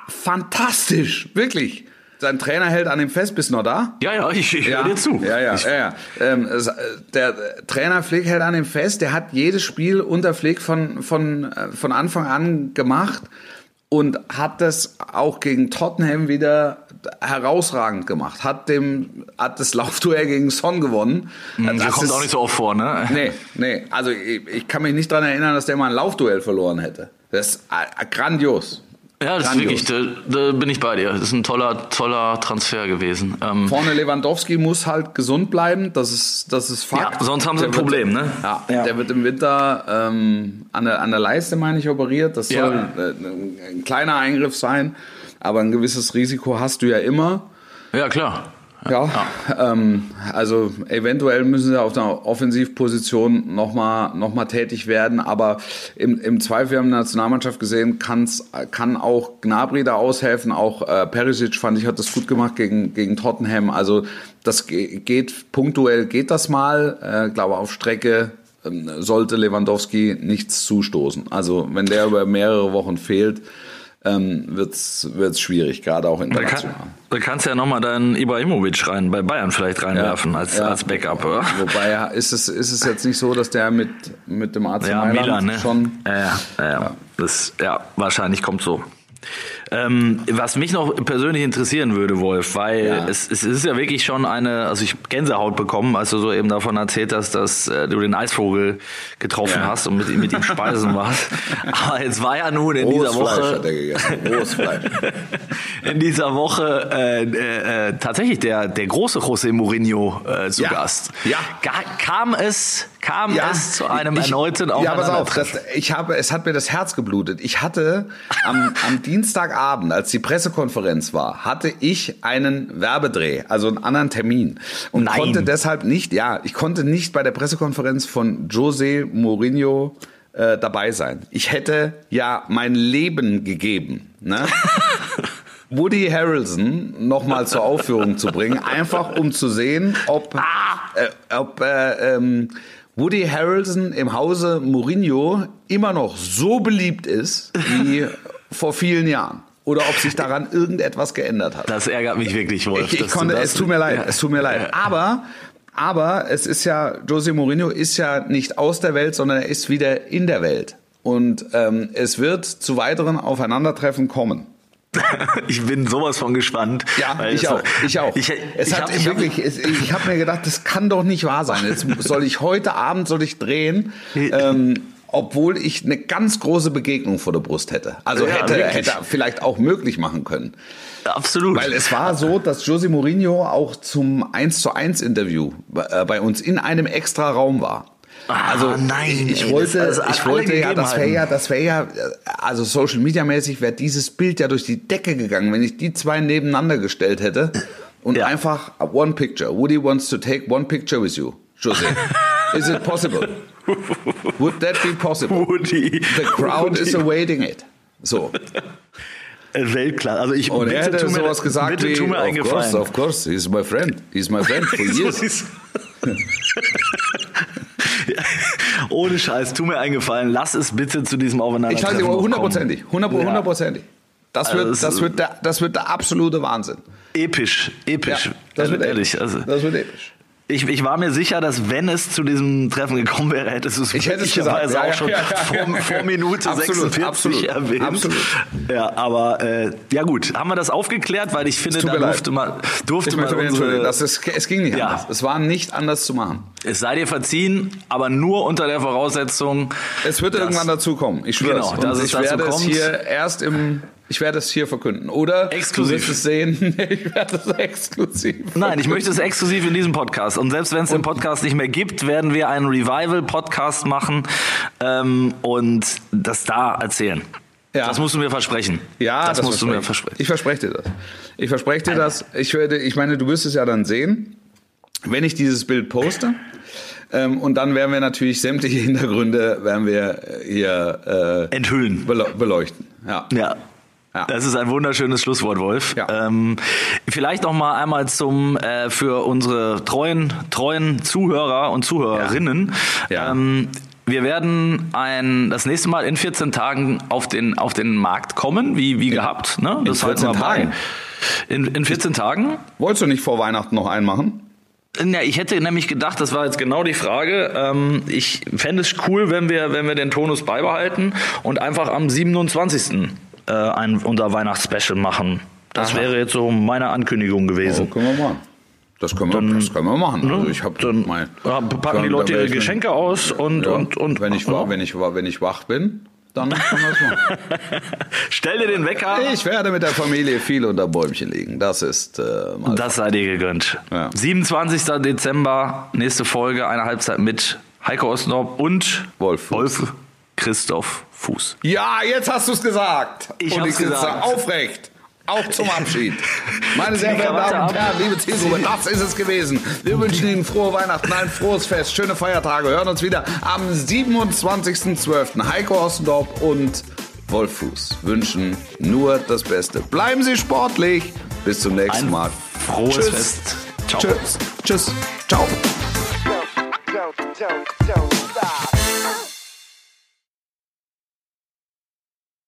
fantastisch, wirklich. Sein Trainer hält an ihm fest, bist du noch da? Ja, ja, ich, ich ja, höre dir zu. Ja, ja, ja. ja. Ähm, der Trainer Flick hält an ihm fest, der hat jedes Spiel unter Flick von, von, äh, von Anfang an gemacht und hat das auch gegen Tottenham wieder herausragend gemacht. Hat dem hat das Laufduell gegen Son gewonnen. Mhm, das, das kommt ist, auch nicht so oft vor, ne? Nee, nee. Also ich, ich kann mich nicht daran erinnern, dass der mal ein Laufduell verloren hätte. Das ist äh, grandios. Ja, das Grandios. ist wirklich, da, da, bin ich bei dir. Das ist ein toller, toller Transfer gewesen. Ähm, Vorne Lewandowski muss halt gesund bleiben, das ist, das ist Fakt. Ja, sonst haben sie der ein Problem, wird, ne? Ja, ja, der wird im Winter ähm, an, der, an der Leiste, meine ich, operiert. Das soll ja. äh, ein kleiner Eingriff sein, aber ein gewisses Risiko hast du ja immer. Ja, klar. Ja, ja. Ähm, also eventuell müssen sie auf der Offensivposition nochmal noch mal tätig werden, aber im, im Zweifel, wir haben der Nationalmannschaft gesehen, kann's, kann auch Gnabry da aushelfen, auch äh, Perisic fand ich, hat das gut gemacht gegen, gegen Tottenham, also das geht, punktuell geht das mal, äh, glaube auf Strecke äh, sollte Lewandowski nichts zustoßen. Also wenn der über mehrere Wochen fehlt, ähm, wird es schwierig, gerade auch international. Da, kann, kannst du ja nochmal deinen Ibrahimovic rein, bei Bayern vielleicht reinwerfen ja, als, ja. als Backup, oder? Wobei ist es, ist es jetzt nicht so, dass der mit, mit dem AC ja, Mailand Milan, ne? schon... Ja, ja, ja, Das, ja, wahrscheinlich kommt so. Ähm, was mich noch persönlich interessieren würde, Wolf, weil ja. es, es ist ja wirklich schon eine, also ich Gänsehaut bekommen, als du so eben davon erzählt hast, dass äh, du den Eisvogel getroffen ja. hast und mit, mit ihm speisen warst. Aber jetzt war ja nun in Rohes dieser Woche Fleisch hat er gegessen. Rohes Fleisch. in dieser Woche äh, äh, tatsächlich der der große José Mourinho äh, zu ja. Gast. Ja. kam es kam ja, es zu einem ich, erneuten Ja, pass auf, das, ich habe, es hat mir das Herz geblutet. Ich hatte am, am Dienstagabend, als die Pressekonferenz war, hatte ich einen Werbedreh, also einen anderen Termin und Nein. konnte deshalb nicht, ja, ich konnte nicht bei der Pressekonferenz von Jose Mourinho äh, dabei sein. Ich hätte ja mein Leben gegeben, ne? Woody Harrelson nochmal zur Aufführung zu bringen, einfach um zu sehen, ob, äh, ob äh, ähm, Woody Harrelson im Hause Mourinho immer noch so beliebt ist wie vor vielen Jahren. Oder ob sich daran irgendetwas geändert hat. Das ärgert mich wirklich, Wolf. Ich, ich konnte, es tut mir leid, ja. es tut mir leid. Aber, aber es ist ja, Jose Mourinho ist ja nicht aus der Welt, sondern er ist wieder in der Welt. Und ähm, es wird zu weiteren Aufeinandertreffen kommen. ich bin sowas von gespannt. Ja, ich auch. Ich auch. Ich, es ich hat hab, wirklich, ich, ich habe mir gedacht, das kann doch nicht wahr sein. Jetzt soll ich heute Abend soll ich drehen. Ähm, obwohl ich eine ganz große Begegnung vor der Brust hätte. Also ja, hätte, hätte vielleicht auch möglich machen können. Absolut. Weil es war so, dass Jose Mourinho auch zum 1 zu 1 Interview äh, bei uns in einem extra Raum war. Ah, also nein, ich, wollte, also ich wollte ja, das wäre ja, das wäre ja, also Social Media mäßig wäre dieses Bild ja durch die Decke gegangen, wenn ich die zwei nebeneinander gestellt hätte und ja. einfach one picture. Woody wants to take one picture with you, Jose. Is it possible? Would that be possible? Woody. The crowd Woody. is awaiting it. So. Weltklasse. Also ich und bitte, er hätte sowas gesagt bitte wie, tu mir of course, of course, he's my friend. He's my friend for years. Ohne Scheiß, tu mir eingefallen, lass es bitte zu diesem Aufeinander. Ich halte hundertprozentig, hundertprozentig. Das wird, also das wird der, das wird der absolute Wahnsinn. Episch, episch. Ja, das wird ehrlich. Also, das wird episch. Ich, ich war mir sicher, dass wenn es zu diesem Treffen gekommen wäre, hättest du es ich möglicherweise auch schon ja, ja, vor, vor, Minute absolut, 46 absolut, erwähnt. Absolut. Ja, aber äh, ja gut, haben wir das aufgeklärt, weil ich finde, da durfte man, durfte man unsere, das ist, es ging nicht anders. Es war nicht anders zu machen. Es sei dir verziehen, aber nur unter der Voraussetzung. Es wird irgendwann dazu kommen. Ich schwöre genau, dass es ich dazu werde kommt. es hier erst im ich werde es hier verkünden. Oder exklusiv. du wirst es sehen. ich werde es exklusiv. Verkünden. Nein, ich möchte es exklusiv in diesem Podcast. Und selbst wenn es den Podcast nicht mehr gibt, werden wir einen Revival-Podcast machen ähm, und das da erzählen. Ja. Das musst du mir versprechen. Ja, das, das musst du mir versprechen. Ich verspreche dir das. Ich verspreche dir das. Ich werde, ich meine, du wirst es ja dann sehen, wenn ich dieses Bild poste. Ähm, und dann werden wir natürlich sämtliche Hintergründe werden wir hier äh, enthüllen, beleuchten. Ja. ja. Ja. Das ist ein wunderschönes Schlusswort, Wolf. Ja. Ähm, vielleicht noch mal einmal zum äh, für unsere treuen treuen Zuhörer und Zuhörerinnen. Ja. Ähm, wir werden ein, das nächste Mal in 14 Tagen auf den, auf den Markt kommen, wie, wie gehabt. Ne? Das in 14 Tagen? In, in 14 Tagen. Wolltest du nicht vor Weihnachten noch einen machen? Ja, ich hätte nämlich gedacht, das war jetzt genau die Frage. Ähm, ich fände es cool, wenn wir, wenn wir den Tonus beibehalten und einfach am 27. Äh, ein unser Weihnachtsspecial machen. Das Aha. wäre jetzt so meine Ankündigung gewesen. Oh, können wir machen. Das können wir, dann, das können wir machen. Ne? Also ich habe dann mein, packen die Leute ihre Geschenke aus und, ja, und, und wenn ich, ja. wenn, ich, wenn ich wach bin, dann können wir es machen. Stell dir den Wecker. Ich werde mit der Familie viel unter Bäumchen liegen. Das ist. Äh, das sei dir gegönnt. Ja. 27. Dezember, nächste Folge, eine Halbzeit mit Heiko Osnop und Wolf, Wolf Christoph Fuß. Ja, jetzt hast du es gesagt. Ich und ich sitze aufrecht. Auch zum Abschied. Meine sehr verehrten Damen und Herren, liebe Zielgruppe, das ist es gewesen. Wir wünschen Ihnen frohe Weihnachten, ein frohes Fest, schöne Feiertage. Hören uns wieder am 27.12. Heiko Ossendorp und Wolf Fuß wünschen nur das Beste. Bleiben Sie sportlich. Bis zum nächsten Mal. Frohes Tschüss. Fest. Ciao. Tschüss. Tschüss. Ciao.